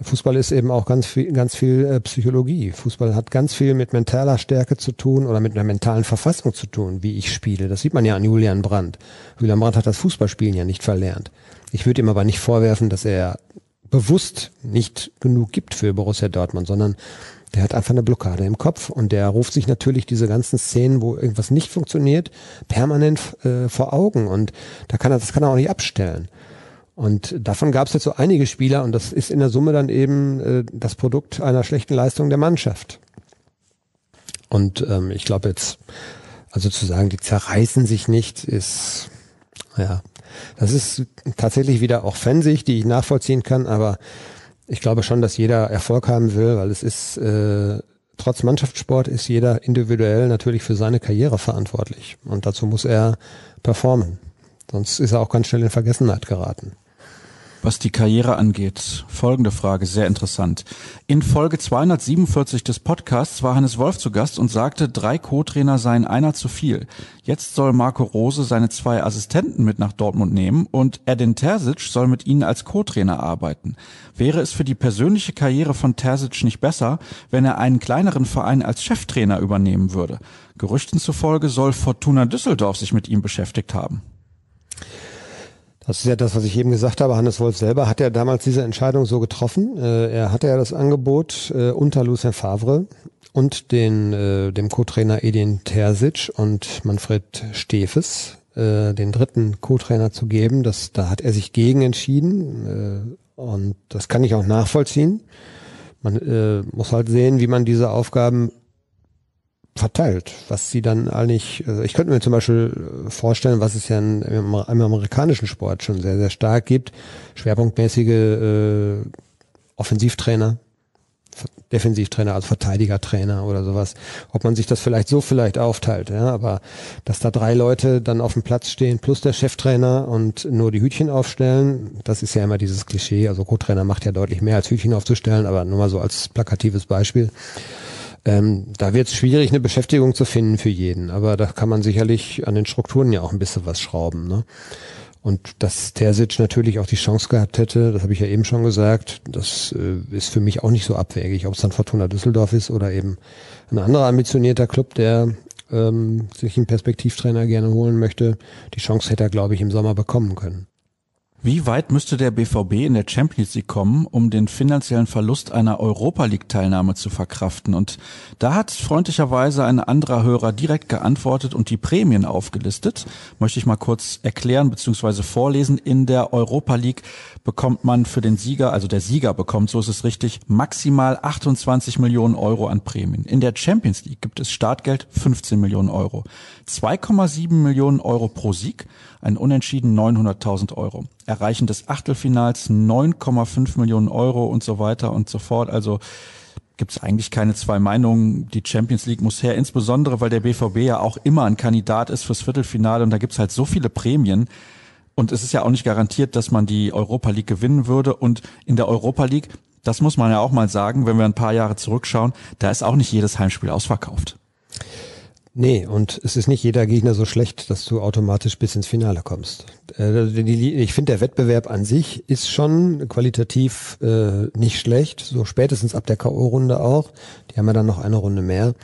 Fußball ist eben auch ganz viel, ganz viel äh, Psychologie. Fußball hat ganz viel mit mentaler Stärke zu tun oder mit einer mentalen Verfassung zu tun, wie ich spiele. Das sieht man ja an Julian Brandt. Julian Brandt hat das Fußballspielen ja nicht verlernt. Ich würde ihm aber nicht vorwerfen, dass er bewusst nicht genug gibt für Borussia Dortmund, sondern der hat einfach eine Blockade im Kopf und der ruft sich natürlich diese ganzen Szenen, wo irgendwas nicht funktioniert, permanent äh, vor Augen und da kann er, das kann er auch nicht abstellen. Und davon gab es jetzt so einige Spieler und das ist in der Summe dann eben äh, das Produkt einer schlechten Leistung der Mannschaft. Und ähm, ich glaube jetzt, also zu sagen, die zerreißen sich nicht, ist ja, das ist tatsächlich wieder auch Fansicht, die ich nachvollziehen kann, aber ich glaube schon, dass jeder Erfolg haben will, weil es ist äh, trotz Mannschaftssport ist jeder individuell natürlich für seine Karriere verantwortlich und dazu muss er performen. Sonst ist er auch ganz schnell in Vergessenheit geraten. Was die Karriere angeht, folgende Frage, sehr interessant. In Folge 247 des Podcasts war Hannes Wolf zu Gast und sagte, drei Co-Trainer seien einer zu viel. Jetzt soll Marco Rose seine zwei Assistenten mit nach Dortmund nehmen und Edin Terzic soll mit ihnen als Co-Trainer arbeiten. Wäre es für die persönliche Karriere von Terzic nicht besser, wenn er einen kleineren Verein als Cheftrainer übernehmen würde? Gerüchten zufolge soll Fortuna Düsseldorf sich mit ihm beschäftigt haben. Das ist ja das, was ich eben gesagt habe. Hannes Wolf selber hat ja damals diese Entscheidung so getroffen. Äh, er hatte ja das Angebot äh, unter Lucien Favre und den, äh, dem Co-Trainer Edin Terzic und Manfred Stefes, den dritten Co-Trainer zu geben. Das, da hat er sich gegen entschieden und das kann ich auch nachvollziehen. Man muss halt sehen, wie man diese Aufgaben verteilt, was sie dann eigentlich, also ich könnte mir zum Beispiel äh, vorstellen, was es ja im, im amerikanischen Sport schon sehr, sehr stark gibt, schwerpunktmäßige äh, Offensivtrainer, Defensivtrainer, also Verteidigertrainer oder sowas, ob man sich das vielleicht so vielleicht aufteilt, ja, aber dass da drei Leute dann auf dem Platz stehen, plus der Cheftrainer und nur die Hütchen aufstellen, das ist ja immer dieses Klischee, also Co-Trainer macht ja deutlich mehr als Hütchen aufzustellen, aber nur mal so als plakatives Beispiel. Ähm, da wird es schwierig, eine Beschäftigung zu finden für jeden. Aber da kann man sicherlich an den Strukturen ja auch ein bisschen was schrauben. Ne? Und dass Terzic natürlich auch die Chance gehabt hätte, das habe ich ja eben schon gesagt, das äh, ist für mich auch nicht so abwegig, ob es dann Fortuna Düsseldorf ist oder eben ein anderer ambitionierter Club, der ähm, sich einen Perspektivtrainer gerne holen möchte. Die Chance hätte er, glaube ich, im Sommer bekommen können. Wie weit müsste der BVB in der Champions League kommen, um den finanziellen Verlust einer Europa League Teilnahme zu verkraften? Und da hat freundlicherweise ein anderer Hörer direkt geantwortet und die Prämien aufgelistet. Möchte ich mal kurz erklären bzw. vorlesen. In der Europa League bekommt man für den Sieger, also der Sieger bekommt, so ist es richtig, maximal 28 Millionen Euro an Prämien. In der Champions League gibt es Startgeld 15 Millionen Euro. 2,7 Millionen Euro pro Sieg, ein Unentschieden 900.000 Euro. Erreichen des Achtelfinals 9,5 Millionen Euro und so weiter und so fort. Also gibt es eigentlich keine zwei Meinungen. Die Champions League muss her, insbesondere weil der BVB ja auch immer ein Kandidat ist fürs Viertelfinale und da gibt es halt so viele Prämien. Und es ist ja auch nicht garantiert, dass man die Europa League gewinnen würde. Und in der Europa League, das muss man ja auch mal sagen, wenn wir ein paar Jahre zurückschauen, da ist auch nicht jedes Heimspiel ausverkauft. Nee, und es ist nicht jeder Gegner so schlecht, dass du automatisch bis ins Finale kommst. Äh, Ich finde, der Wettbewerb an sich ist schon qualitativ äh, nicht schlecht, so spätestens ab der K.O.-Runde auch. Die haben ja dann noch eine Runde mehr.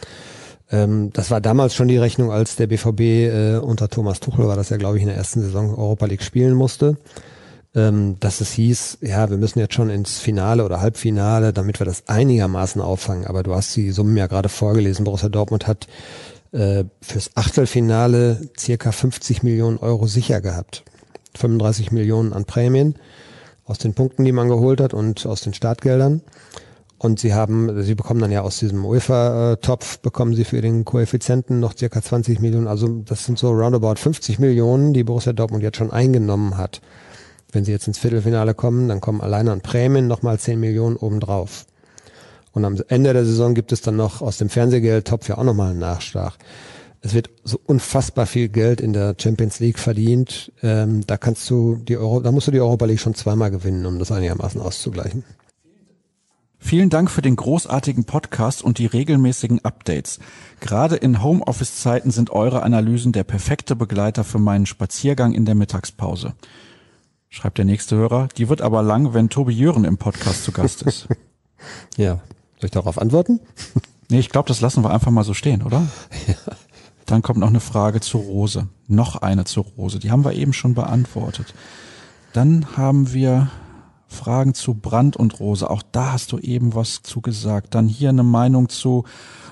Ähm, Das war damals schon die Rechnung, als der BVB äh, unter Thomas Tuchel war, das ja, glaube ich, in der ersten Saison Europa League spielen musste. Ähm, Dass es hieß, ja, wir müssen jetzt schon ins Finale oder Halbfinale, damit wir das einigermaßen auffangen. Aber du hast die Summen ja gerade vorgelesen. Borussia Dortmund hat äh, fürs Achtelfinale circa 50 Millionen Euro sicher gehabt. 35 Millionen an Prämien aus den Punkten, die man geholt hat und aus den Startgeldern. Und sie haben, sie bekommen dann ja aus diesem UEFA-Topf, bekommen sie für den Koeffizienten noch circa 20 Millionen. Also das sind so roundabout 50 Millionen, die Borussia Dortmund jetzt schon eingenommen hat. Wenn sie jetzt ins Viertelfinale kommen, dann kommen alleine an Prämien nochmal 10 Millionen obendrauf. Und am Ende der Saison gibt es dann noch aus dem Fernsehgeldtopf ja auch nochmal einen Nachschlag. Es wird so unfassbar viel Geld in der Champions League verdient. Ähm, da kannst du die Euro, da musst du die Europa League schon zweimal gewinnen, um das einigermaßen auszugleichen. Vielen Dank für den großartigen Podcast und die regelmäßigen Updates. Gerade in Homeoffice-Zeiten sind eure Analysen der perfekte Begleiter für meinen Spaziergang in der Mittagspause. Schreibt der nächste Hörer. Die wird aber lang, wenn Tobi Jören im Podcast zu Gast ist. ja. Soll ich darauf antworten? nee, ich glaube, das lassen wir einfach mal so stehen, oder? Ja. Dann kommt noch eine Frage zur Rose. Noch eine zur Rose. Die haben wir eben schon beantwortet. Dann haben wir Fragen zu Brand und Rose. Auch da hast du eben was zu gesagt. Dann hier eine Meinung zu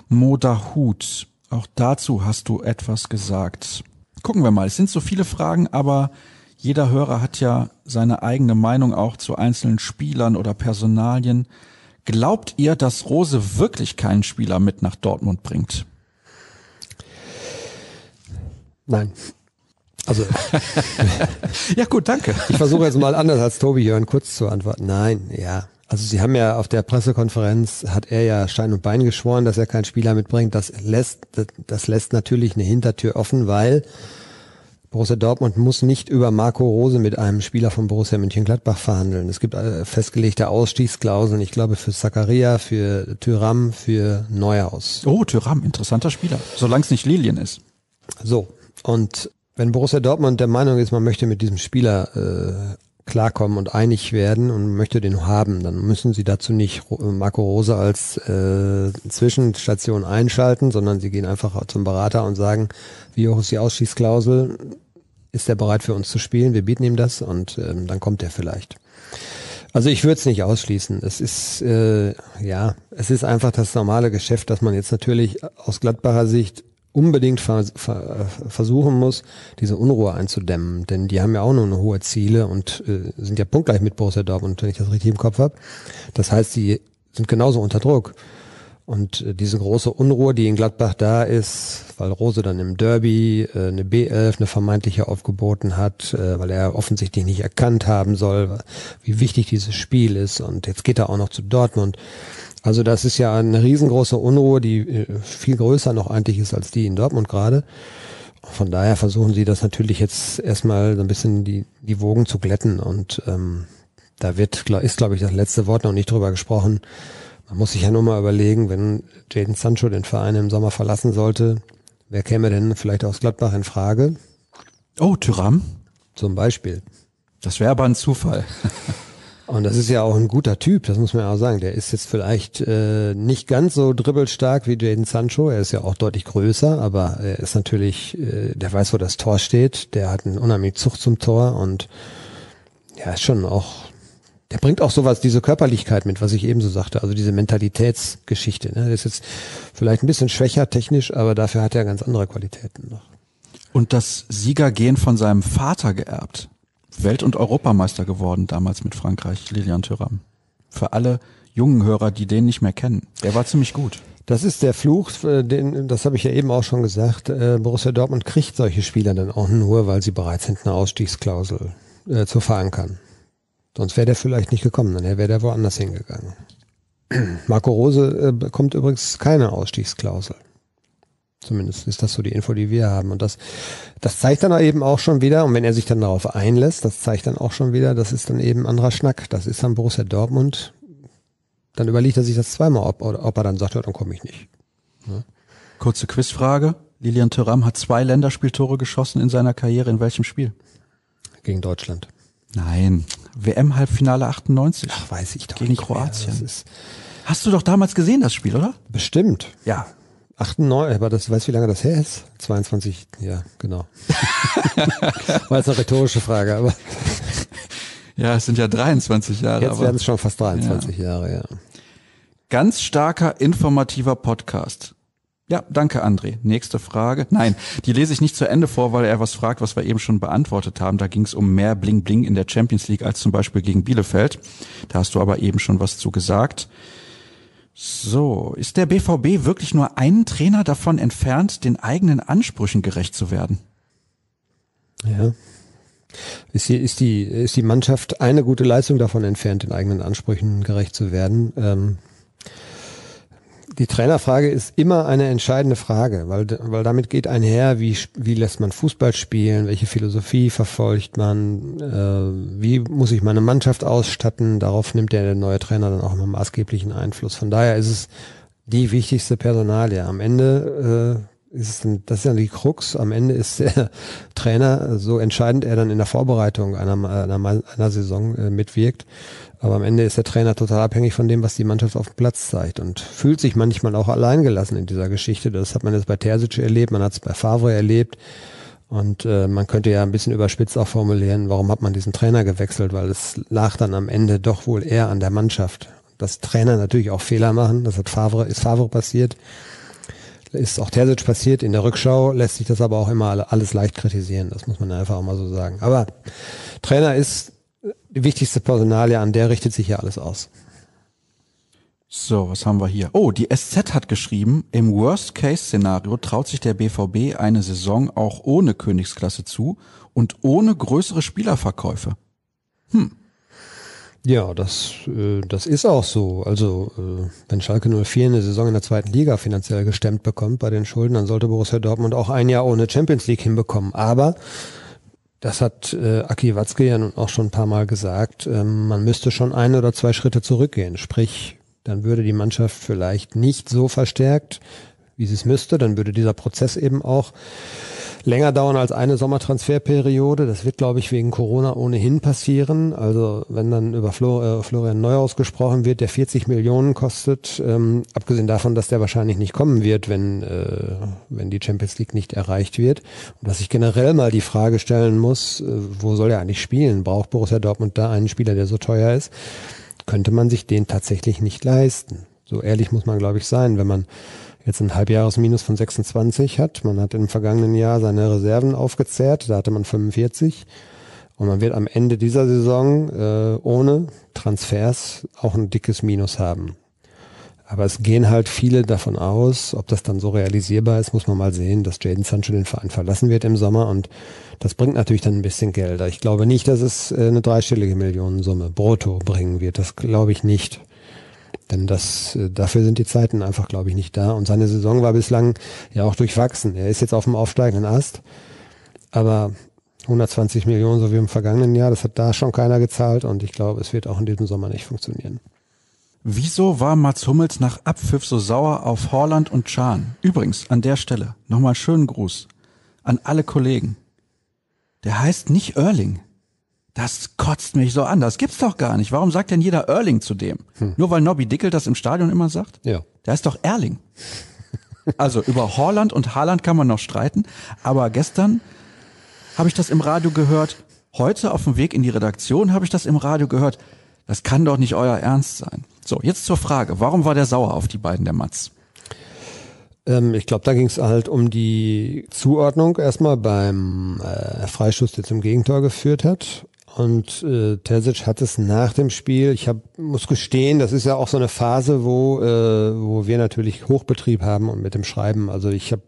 Modahut. Auch dazu hast du etwas gesagt. Gucken wir mal. Es sind so viele Fragen, aber jeder Hörer hat ja seine eigene Meinung auch zu einzelnen Spielern oder Personalien. Glaubt ihr, dass Rose wirklich keinen Spieler mit nach Dortmund bringt? Nein. Also ja gut, danke. Ich versuche jetzt mal anders als Tobi Jörn kurz zu antworten. Nein, ja. Also Sie haben ja auf der Pressekonferenz hat er ja Stein und Bein geschworen, dass er keinen Spieler mitbringt. Das lässt das, lässt natürlich eine Hintertür offen, weil Borussia Dortmund muss nicht über Marco Rose mit einem Spieler von Borussia Mönchengladbach verhandeln. Es gibt äh, festgelegte Ausstiegsklauseln, ich glaube für Zakaria, für Tyram, für Neuhaus. Oh, Tyram, interessanter Spieler, solange es nicht Lilien ist. So, und wenn Borussia Dortmund der Meinung ist, man möchte mit diesem Spieler äh, klarkommen und einig werden und möchte den haben, dann müssen sie dazu nicht Marco Rose als äh, Zwischenstation einschalten, sondern sie gehen einfach zum Berater und sagen, wie hoch ist die Ausschießklausel? Ist er bereit für uns zu spielen? Wir bieten ihm das und ähm, dann kommt er vielleicht. Also ich würde es nicht ausschließen. Es ist äh, ja, es ist einfach das normale Geschäft, dass man jetzt natürlich aus Gladbacher Sicht unbedingt vers versuchen muss, diese Unruhe einzudämmen. Denn die haben ja auch nur eine hohe Ziele und äh, sind ja punktgleich mit Borussia Dortmund, wenn ich das richtig im Kopf habe. Das heißt, die sind genauso unter Druck. Und äh, diese große Unruhe, die in Gladbach da ist, weil Rose dann im Derby äh, eine B11, eine vermeintliche aufgeboten hat, äh, weil er offensichtlich nicht erkannt haben soll, wie wichtig dieses Spiel ist. Und jetzt geht er auch noch zu Dortmund. Also das ist ja eine riesengroße Unruhe, die äh, viel größer noch eigentlich ist als die in Dortmund gerade. Von daher versuchen sie das natürlich jetzt erstmal so ein bisschen die, die Wogen zu glätten und ähm, da wird, ist glaube ich das letzte Wort noch nicht drüber gesprochen. Man muss sich ja nur mal überlegen, wenn Jaden Sancho den Verein im Sommer verlassen sollte, wer käme denn vielleicht aus Gladbach in Frage? Oh, Tyram? Zum Beispiel. Das wäre aber ein Zufall. Und das ist ja auch ein guter Typ, das muss man ja auch sagen. Der ist jetzt vielleicht äh, nicht ganz so dribbelstark wie Jaden Sancho. Er ist ja auch deutlich größer, aber er ist natürlich, äh, der weiß, wo das Tor steht. Der hat einen unheimlichen Zug zum Tor und ja, ist schon auch, der bringt auch sowas, diese Körperlichkeit mit, was ich eben so sagte, also diese Mentalitätsgeschichte. Ne? Der ist jetzt vielleicht ein bisschen schwächer technisch, aber dafür hat er ganz andere Qualitäten noch. Und das Siegergehen von seinem Vater geerbt. Welt- und Europameister geworden damals mit Frankreich, Lilian Thuram. Für alle jungen Hörer, die den nicht mehr kennen. Der war ziemlich gut. Das ist der Fluch, äh, den, das habe ich ja eben auch schon gesagt. Äh, Borussia Dortmund kriegt solche Spieler dann auch nur, weil sie bereit sind, eine Ausstiegsklausel äh, zu verankern. Sonst wäre der vielleicht nicht gekommen, dann wäre der woanders hingegangen. Marco Rose äh, bekommt übrigens keine Ausstiegsklausel. Zumindest ist das so die Info, die wir haben. Und das, das zeigt dann eben auch schon wieder, und wenn er sich dann darauf einlässt, das zeigt dann auch schon wieder, das ist dann eben anderer Schnack. Das ist dann Borussia Dortmund. Dann überlegt er sich das zweimal, ob, ob er dann sagt, ja, dann komme ich nicht. Ja. Kurze Quizfrage. Lilian Thuram hat zwei Länderspieltore geschossen in seiner Karriere. In welchem Spiel? Gegen Deutschland. Nein. WM-Halbfinale 98. Ach, weiß ich doch. Gegen Kroatien. Hast du doch damals gesehen, das Spiel, oder? Bestimmt. Ja, 98, aber das weißt du, wie lange das her ist? 22, ja, genau. War jetzt eine rhetorische Frage, aber. Ja, es sind ja 23 Jahre. Jetzt werden es schon fast 23 ja. Jahre, ja. Ganz starker, informativer Podcast. Ja, danke, André. Nächste Frage. Nein, die lese ich nicht zu Ende vor, weil er was fragt, was wir eben schon beantwortet haben. Da ging es um mehr Bling Bling in der Champions League als zum Beispiel gegen Bielefeld. Da hast du aber eben schon was zu gesagt. So, ist der BVB wirklich nur einen Trainer davon entfernt, den eigenen Ansprüchen gerecht zu werden? Ja. Ist die, ist die, ist die Mannschaft eine gute Leistung davon entfernt, den eigenen Ansprüchen gerecht zu werden? Ähm, die Trainerfrage ist immer eine entscheidende Frage, weil, weil damit geht einher, wie, wie lässt man Fußball spielen, welche Philosophie verfolgt man, äh, wie muss ich meine Mannschaft ausstatten, darauf nimmt der neue Trainer dann auch immer maßgeblichen Einfluss. Von daher ist es die wichtigste Personalie. Am Ende äh, ist es, das ist ja die Krux, am Ende ist der Trainer, so entscheidend er dann in der Vorbereitung einer, einer, einer Saison äh, mitwirkt, aber am Ende ist der Trainer total abhängig von dem, was die Mannschaft auf dem Platz zeigt und fühlt sich manchmal auch alleingelassen in dieser Geschichte. Das hat man jetzt bei Terzic erlebt, man hat es bei Favre erlebt. Und äh, man könnte ja ein bisschen überspitzt auch formulieren, warum hat man diesen Trainer gewechselt, weil es lag dann am Ende doch wohl eher an der Mannschaft. Dass Trainer natürlich auch Fehler machen, das hat Favre, ist Favre passiert, ist auch Terzic passiert. In der Rückschau lässt sich das aber auch immer alles leicht kritisieren, das muss man einfach auch mal so sagen. Aber Trainer ist die wichtigste Personalie, an der richtet sich ja alles aus. So, was haben wir hier? Oh, die SZ hat geschrieben, im Worst-Case-Szenario traut sich der BVB eine Saison auch ohne Königsklasse zu und ohne größere Spielerverkäufe. Hm. Ja, das, äh, das ist auch so. Also, äh, wenn Schalke 04 eine Saison in der zweiten Liga finanziell gestemmt bekommt bei den Schulden, dann sollte Borussia Dortmund auch ein Jahr ohne Champions League hinbekommen. Aber das hat äh, Aki Watzke ja nun auch schon ein paar Mal gesagt. Ähm, man müsste schon ein oder zwei Schritte zurückgehen. Sprich, dann würde die Mannschaft vielleicht nicht so verstärkt, wie sie es müsste. Dann würde dieser Prozess eben auch länger dauern als eine Sommertransferperiode. Das wird, glaube ich, wegen Corona ohnehin passieren. Also wenn dann über Flor äh, Florian Neuhaus gesprochen wird, der 40 Millionen kostet, ähm, abgesehen davon, dass der wahrscheinlich nicht kommen wird, wenn, äh, wenn die Champions League nicht erreicht wird. Und dass ich generell mal die Frage stellen muss, äh, wo soll er eigentlich spielen? Braucht Borussia Dortmund da einen Spieler, der so teuer ist? Könnte man sich den tatsächlich nicht leisten? So ehrlich muss man, glaube ich, sein, wenn man jetzt ein Halbjahresminus von 26 hat. Man hat im vergangenen Jahr seine Reserven aufgezehrt, da hatte man 45. Und man wird am Ende dieser Saison äh, ohne Transfers auch ein dickes Minus haben. Aber es gehen halt viele davon aus, ob das dann so realisierbar ist, muss man mal sehen, dass Jaden Sancho den Verein verlassen wird im Sommer und das bringt natürlich dann ein bisschen Geld. Ich glaube nicht, dass es äh, eine dreistellige Millionensumme brutto bringen wird. Das glaube ich nicht. Denn das, äh, dafür sind die Zeiten einfach, glaube ich, nicht da. Und seine Saison war bislang ja auch durchwachsen. Er ist jetzt auf dem aufsteigenden Ast. Aber 120 Millionen, so wie im vergangenen Jahr, das hat da schon keiner gezahlt. Und ich glaube, es wird auch in diesem Sommer nicht funktionieren. Wieso war Mats Hummels nach Abpfiff so sauer auf Horland und Chan? Übrigens, an der Stelle, nochmal schönen Gruß an alle Kollegen. Der heißt nicht Erling. Das kotzt mich so an. Das gibt's doch gar nicht. Warum sagt denn jeder Erling zu dem? Hm. Nur weil Nobby Dickel das im Stadion immer sagt? Ja. Der ist doch Erling. Also über Horland und Haaland kann man noch streiten. Aber gestern habe ich das im Radio gehört. Heute auf dem Weg in die Redaktion habe ich das im Radio gehört. Das kann doch nicht euer Ernst sein. So, jetzt zur Frage. Warum war der sauer auf die beiden, der Matz? Ähm, ich glaube, da ging es halt um die Zuordnung erstmal beim äh, Freistoß, der zum Gegentor geführt hat. Und äh, Terzic hat es nach dem Spiel, ich hab, muss gestehen, das ist ja auch so eine Phase, wo, äh, wo wir natürlich Hochbetrieb haben und mit dem Schreiben. Also ich habe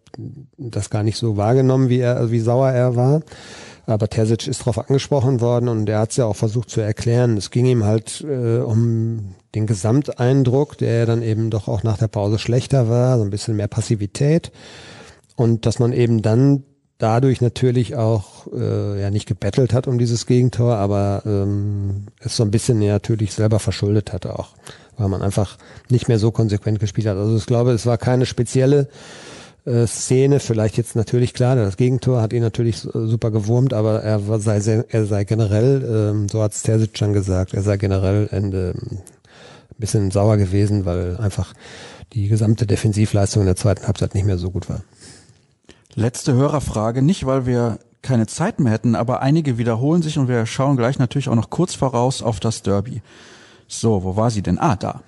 das gar nicht so wahrgenommen, wie er, wie sauer er war. Aber Terzic ist darauf angesprochen worden und er hat es ja auch versucht zu erklären. Es ging ihm halt äh, um den Gesamteindruck, der dann eben doch auch nach der Pause schlechter war, so ein bisschen mehr Passivität. Und dass man eben dann dadurch natürlich auch äh, ja nicht gebettelt hat um dieses Gegentor, aber ähm, es so ein bisschen natürlich selber verschuldet hat auch, weil man einfach nicht mehr so konsequent gespielt hat. Also ich glaube, es war keine spezielle äh, Szene, vielleicht jetzt natürlich klar, das Gegentor hat ihn natürlich super gewurmt, aber er war, sei, er sei generell, ähm, so hat Terzic schon gesagt, er sei generell Ende, ein bisschen sauer gewesen, weil einfach die gesamte Defensivleistung in der zweiten Halbzeit nicht mehr so gut war. Letzte Hörerfrage, nicht weil wir keine Zeit mehr hätten, aber einige wiederholen sich und wir schauen gleich natürlich auch noch kurz voraus auf das Derby. So, wo war sie denn? Ah, da.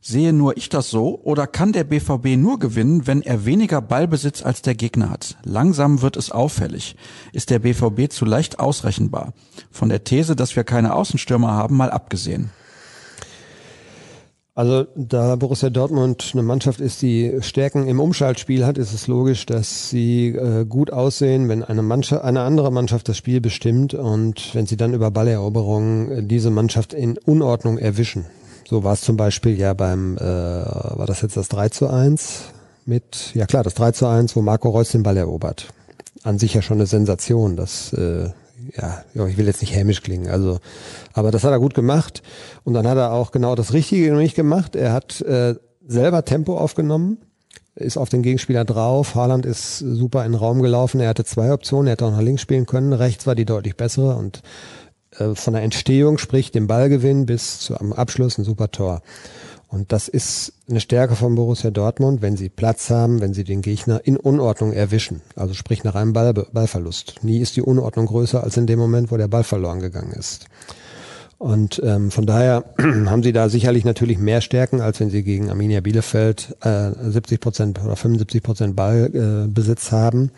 Sehe nur ich das so oder kann der BVB nur gewinnen, wenn er weniger Ballbesitz als der Gegner hat? Langsam wird es auffällig. Ist der BVB zu leicht ausrechenbar? Von der These, dass wir keine Außenstürmer haben, mal abgesehen. Also da Borussia Dortmund eine Mannschaft ist, die Stärken im Umschaltspiel hat, ist es logisch, dass sie äh, gut aussehen, wenn eine Mannschaft, eine andere Mannschaft das Spiel bestimmt und wenn sie dann über Balleroberung äh, diese Mannschaft in Unordnung erwischen. So war es zum Beispiel ja beim, äh, war das jetzt das 3 zu 1 mit, ja klar, das 3 zu 1, wo Marco Reus den Ball erobert. An sich ja schon eine Sensation, das äh, ja, ich will jetzt nicht hämisch klingen, also, aber das hat er gut gemacht. Und dann hat er auch genau das Richtige nicht gemacht. Er hat äh, selber Tempo aufgenommen, ist auf den Gegenspieler drauf. Haaland ist super in den Raum gelaufen. Er hatte zwei Optionen. Er hätte auch nach links spielen können. Rechts war die deutlich bessere und äh, von der Entstehung, sprich dem Ballgewinn bis zum Abschluss ein super Tor. Und das ist eine Stärke von Borussia Dortmund, wenn sie Platz haben, wenn sie den Gegner in Unordnung erwischen. Also sprich nach einem Ball, Ballverlust. Nie ist die Unordnung größer als in dem Moment, wo der Ball verloren gegangen ist. Und ähm, von daher haben sie da sicherlich natürlich mehr Stärken, als wenn sie gegen Arminia Bielefeld äh, 70 Prozent oder 75 Prozent Ballbesitz äh, haben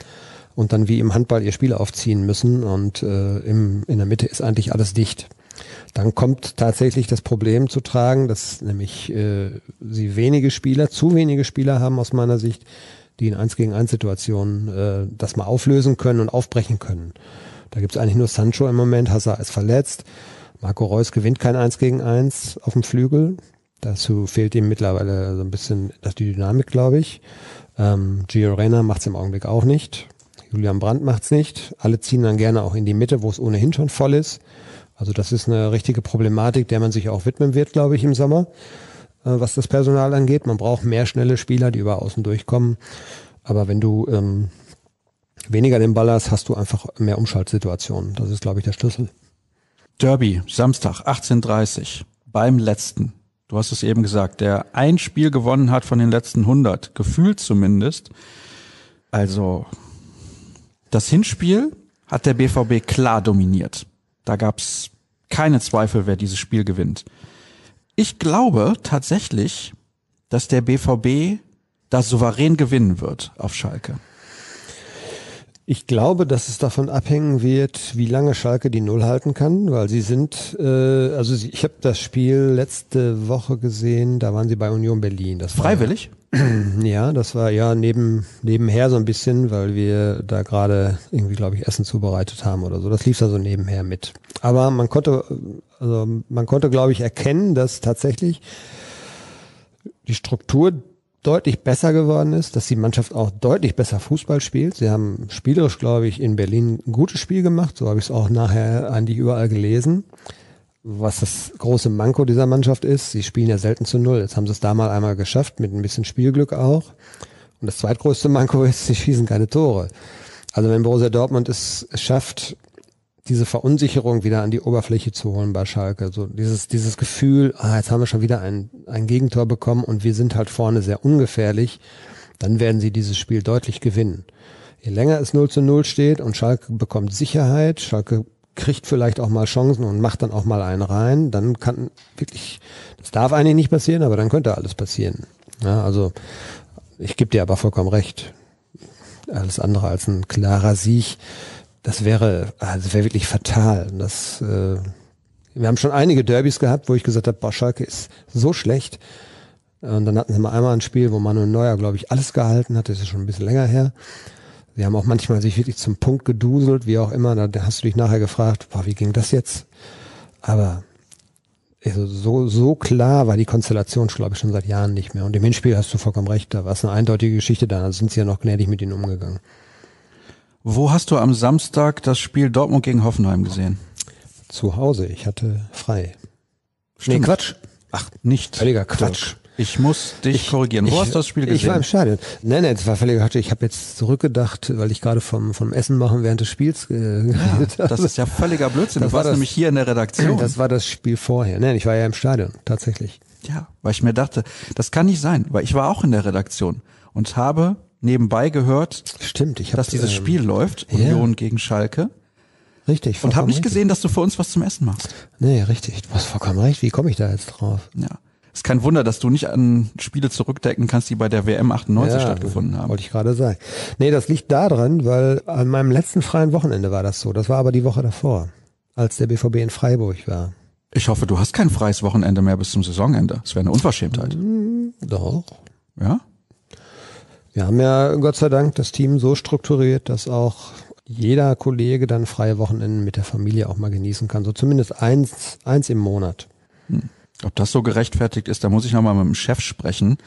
und dann wie im Handball ihr Spiel aufziehen müssen und äh, im, in der Mitte ist eigentlich alles dicht. Dann kommt tatsächlich das Problem zu tragen, dass nämlich äh, sie wenige Spieler, zu wenige Spieler haben aus meiner Sicht, die in 1 gegen 1 Situationen äh, das mal auflösen können und aufbrechen können. Da gibt es eigentlich nur Sancho im Moment, Hazard ist verletzt. Marco Reus gewinnt kein 1 gegen 1 auf dem Flügel. Dazu fehlt ihm mittlerweile so ein bisschen die Dynamik, glaube ich. Ähm, Gio Reyna macht es im Augenblick auch nicht. Julian Brandt macht's nicht. Alle ziehen dann gerne auch in die Mitte, wo es ohnehin schon voll ist. Also das ist eine richtige Problematik, der man sich auch widmen wird, glaube ich, im Sommer, äh, was das Personal angeht. Man braucht mehr schnelle Spieler, die über außen durchkommen. Aber wenn du ähm, weniger den Ball hast, hast du einfach mehr Umschaltsituationen. Das ist, glaube ich, der Schlüssel. Derby, Samstag, 18.30 beim letzten. Du hast es eben gesagt, der ein Spiel gewonnen hat von den letzten 100, gefühlt zumindest. Also, das Hinspiel hat der BVB klar dominiert. Da gab's keine Zweifel, wer dieses Spiel gewinnt. Ich glaube tatsächlich, dass der BVB das souverän gewinnen wird auf Schalke. Ich glaube, dass es davon abhängen wird, wie lange Schalke die Null halten kann, weil sie sind, äh, also sie, ich habe das Spiel letzte Woche gesehen, da waren sie bei Union Berlin. Das Freiwillig? War, ja, das war ja neben, nebenher so ein bisschen, weil wir da gerade irgendwie, glaube ich, Essen zubereitet haben oder so. Das lief da so nebenher mit. Aber man konnte, also man konnte, glaube ich, erkennen, dass tatsächlich die Struktur deutlich besser geworden ist, dass die Mannschaft auch deutlich besser Fußball spielt. Sie haben spielerisch, glaube ich, in Berlin ein gutes Spiel gemacht. So habe ich es auch nachher eigentlich überall gelesen. Was das große Manko dieser Mannschaft ist, sie spielen ja selten zu Null. Jetzt haben sie es da mal einmal geschafft, mit ein bisschen Spielglück auch. Und das zweitgrößte Manko ist, sie schießen keine Tore. Also wenn Borussia Dortmund es schafft, diese Verunsicherung wieder an die Oberfläche zu holen bei Schalke. So dieses, dieses Gefühl, ah, jetzt haben wir schon wieder ein, ein Gegentor bekommen und wir sind halt vorne sehr ungefährlich, dann werden sie dieses Spiel deutlich gewinnen. Je länger es 0 zu 0 steht und Schalke bekommt Sicherheit, Schalke kriegt vielleicht auch mal Chancen und macht dann auch mal einen rein, dann kann wirklich, das darf eigentlich nicht passieren, aber dann könnte alles passieren. Ja, also ich gebe dir aber vollkommen recht. Alles andere als ein klarer Sieg das wäre, also wäre wirklich fatal. Das, äh, wir haben schon einige Derbys gehabt, wo ich gesagt habe, boah, Schalke ist so schlecht. Und dann hatten sie mal einmal ein Spiel, wo Manuel Neuer, glaube ich, alles gehalten hat. Das ist schon ein bisschen länger her. Sie haben auch manchmal sich wirklich zum Punkt geduselt, wie auch immer. Da hast du dich nachher gefragt, boah, wie ging das jetzt? Aber also so, so klar war die Konstellation, glaube ich, schon seit Jahren nicht mehr. Und im Hinspiel hast du vollkommen recht, da war es eine eindeutige Geschichte, da sind sie ja noch gnädig mit ihnen umgegangen. Wo hast du am Samstag das Spiel Dortmund gegen Hoffenheim gesehen? Zu Hause. Ich hatte frei. Stimmt. Nee, Quatsch. Ach, nicht. Völliger Quatsch. Ich muss dich ich, korrigieren. Wo ich, hast du das Spiel gesehen? Ich war im Stadion. Nein, nein, das war völliger Quatsch. Ich habe jetzt zurückgedacht, weil ich gerade vom, vom Essen machen während des Spiels äh, ja, Das ist ja völliger Blödsinn. Das du warst nämlich hier in der Redaktion. Das war das Spiel vorher. Nein, ich war ja im Stadion, tatsächlich. Ja, weil ich mir dachte, das kann nicht sein, weil ich war auch in der Redaktion und habe nebenbei gehört, Stimmt, ich hab, dass dieses ähm, Spiel läuft, Union yeah. gegen Schalke. Richtig. Und habe nicht gesehen, dass du für uns was zum Essen machst. Nee, richtig. Du hast vollkommen recht. Wie komme ich da jetzt drauf? Ja. Ist kein Wunder, dass du nicht an Spiele zurückdecken kannst, die bei der WM 98 ja, stattgefunden haben. Wollte ich gerade sagen. Nee, das liegt daran, weil an meinem letzten freien Wochenende war das so. Das war aber die Woche davor, als der BVB in Freiburg war. Ich hoffe, du hast kein freies Wochenende mehr bis zum Saisonende. Das wäre eine Unverschämtheit. Doch. Ja? Wir haben ja Gott sei Dank das Team so strukturiert, dass auch jeder Kollege dann freie Wochenenden mit der Familie auch mal genießen kann. So zumindest eins, eins im Monat. Ob das so gerechtfertigt ist, da muss ich nochmal mit dem Chef sprechen.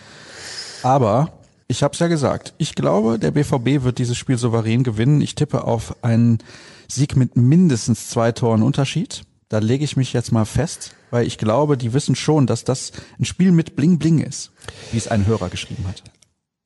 Aber ich habe es ja gesagt, ich glaube, der BVB wird dieses Spiel souverän gewinnen. Ich tippe auf einen Sieg mit mindestens zwei Toren Unterschied. Da lege ich mich jetzt mal fest, weil ich glaube, die wissen schon, dass das ein Spiel mit Bling Bling ist, wie es ein Hörer geschrieben hat.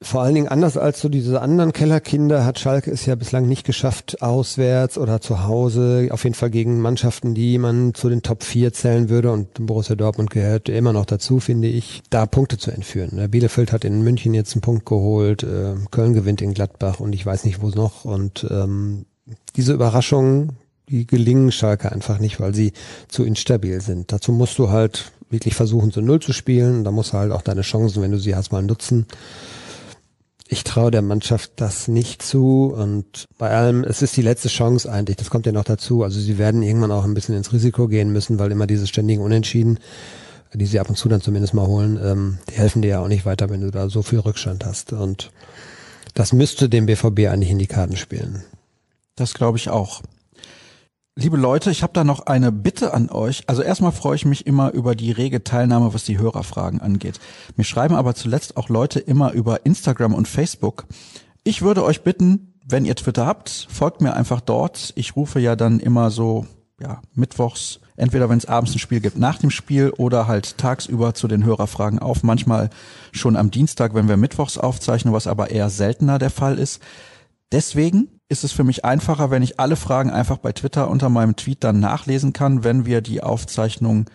Vor allen Dingen anders als so diese anderen Kellerkinder hat Schalke es ja bislang nicht geschafft, auswärts oder zu Hause, auf jeden Fall gegen Mannschaften, die man zu den Top 4 zählen würde und Borussia Dortmund gehört immer noch dazu, finde ich, da Punkte zu entführen. Der Bielefeld hat in München jetzt einen Punkt geholt, äh, Köln gewinnt in Gladbach und ich weiß nicht wo noch und ähm, diese Überraschungen, die gelingen Schalke einfach nicht, weil sie zu instabil sind. Dazu musst du halt wirklich versuchen, zu Null zu spielen. Da musst du halt auch deine Chancen, wenn du sie hast, mal nutzen ich traue der Mannschaft das nicht zu und bei allem, es ist die letzte Chance eigentlich, das kommt ja noch dazu. Also sie werden irgendwann auch ein bisschen ins Risiko gehen müssen, weil immer diese ständigen Unentschieden, die sie ab und zu dann zumindest mal holen, ähm, die helfen dir ja auch nicht weiter, wenn du da so viel Rückstand hast. Und das müsste dem BVB eigentlich in die Karten spielen. Das glaube ich auch. Liebe Leute, ich habe da noch eine Bitte an euch. Also erstmal freue ich mich immer über die rege Teilnahme, was die Hörerfragen angeht. Mir schreiben aber zuletzt auch Leute immer über Instagram und Facebook. Ich würde euch bitten, wenn ihr Twitter habt, folgt mir einfach dort. Ich rufe ja dann immer so, ja, mittwochs, entweder wenn es abends ein Spiel gibt, nach dem Spiel oder halt tagsüber zu den Hörerfragen auf. Manchmal schon am Dienstag, wenn wir mittwochs aufzeichnen, was aber eher seltener der Fall ist. Deswegen ist es für mich einfacher, wenn ich alle Fragen einfach bei Twitter unter meinem Tweet dann nachlesen kann, wenn wir die Aufzeichnung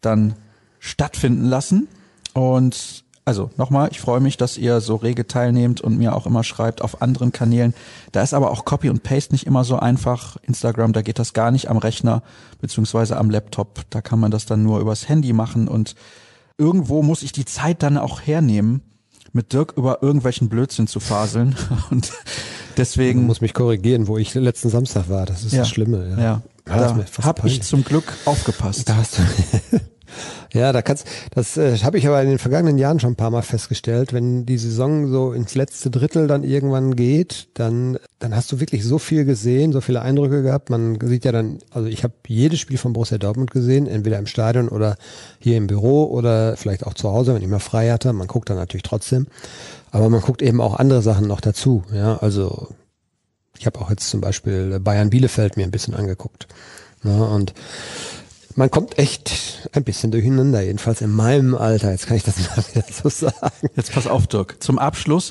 dann stattfinden lassen. Und also nochmal, ich freue mich, dass ihr so rege teilnehmt und mir auch immer schreibt auf anderen Kanälen. Da ist aber auch Copy und Paste nicht immer so einfach. Instagram, da geht das gar nicht am Rechner beziehungsweise am Laptop. Da kann man das dann nur übers Handy machen und irgendwo muss ich die Zeit dann auch hernehmen, mit Dirk über irgendwelchen Blödsinn zu faseln. Und deswegen. Ich muss mich korrigieren, wo ich letzten Samstag war. Das ist Ja. das Schlimme. Ja, ja, Ja, da habe ich zum Glück aufgepasst. Da hast du. ja, da kannst, das äh, habe ich aber in den vergangenen Jahren schon ein paar Mal festgestellt. Wenn die Saison so ins letzte Drittel dann irgendwann geht, dann, dann hast du wirklich so viel gesehen, so viele Eindrücke gehabt. Man sieht ja dann, also ich habe jedes Spiel von Borussia Dortmund gesehen, entweder im Stadion oder hier im Büro oder vielleicht auch zu Hause, wenn ich mal frei hatte. Man guckt dann natürlich trotzdem, aber man guckt eben auch andere Sachen noch dazu. Ja, also ich habe auch jetzt zum Beispiel Bayern Bielefeld mir ein bisschen angeguckt. Ja, und man kommt echt ein bisschen durcheinander, jedenfalls in meinem Alter. Jetzt kann ich das mal wieder so sagen. Jetzt pass auf, Dirk. Zum Abschluss.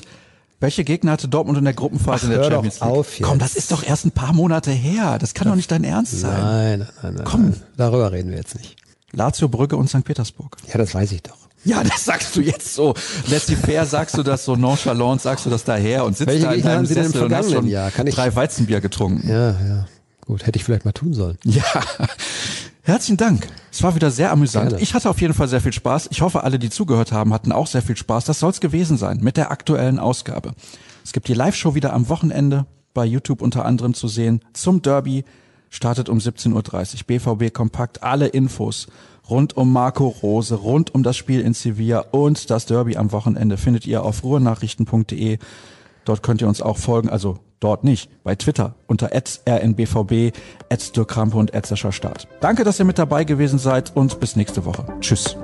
Welche Gegner hatte Dortmund in der Gruppenphase Ach, in der Champions League? auf jetzt. Komm, das ist doch erst ein paar Monate her. Das kann doch nicht dein Ernst sein. Nein, nein, nein, nein. Komm. nein. Darüber reden wir jetzt nicht. Lazio, Brügge und St. Petersburg. Ja, das weiß ich doch. Ja, das sagst du jetzt so. Laissez-faire sagst du das so nonchalant, sagst du das daher und sitzt Welche da in deinem Sessel und hast schon Jahr? Kann ich- drei Weizenbier getrunken. Ja, ja. Gut, hätte ich vielleicht mal tun sollen. Ja, herzlichen Dank. Es war wieder sehr amüsant. Gerne. Ich hatte auf jeden Fall sehr viel Spaß. Ich hoffe, alle, die zugehört haben, hatten auch sehr viel Spaß. Das soll's gewesen sein mit der aktuellen Ausgabe. Es gibt die Live-Show wieder am Wochenende bei YouTube unter anderem zu sehen zum Derby. Startet um 17.30 Uhr. BVB Kompakt. Alle Infos rund um Marco Rose, rund um das Spiel in Sevilla und das Derby am Wochenende findet ihr auf ruhrnachrichten.de. Dort könnt ihr uns auch folgen, also dort nicht, bei Twitter unter rnbvb, Dirk Krampe und Start. Danke, dass ihr mit dabei gewesen seid und bis nächste Woche. Tschüss.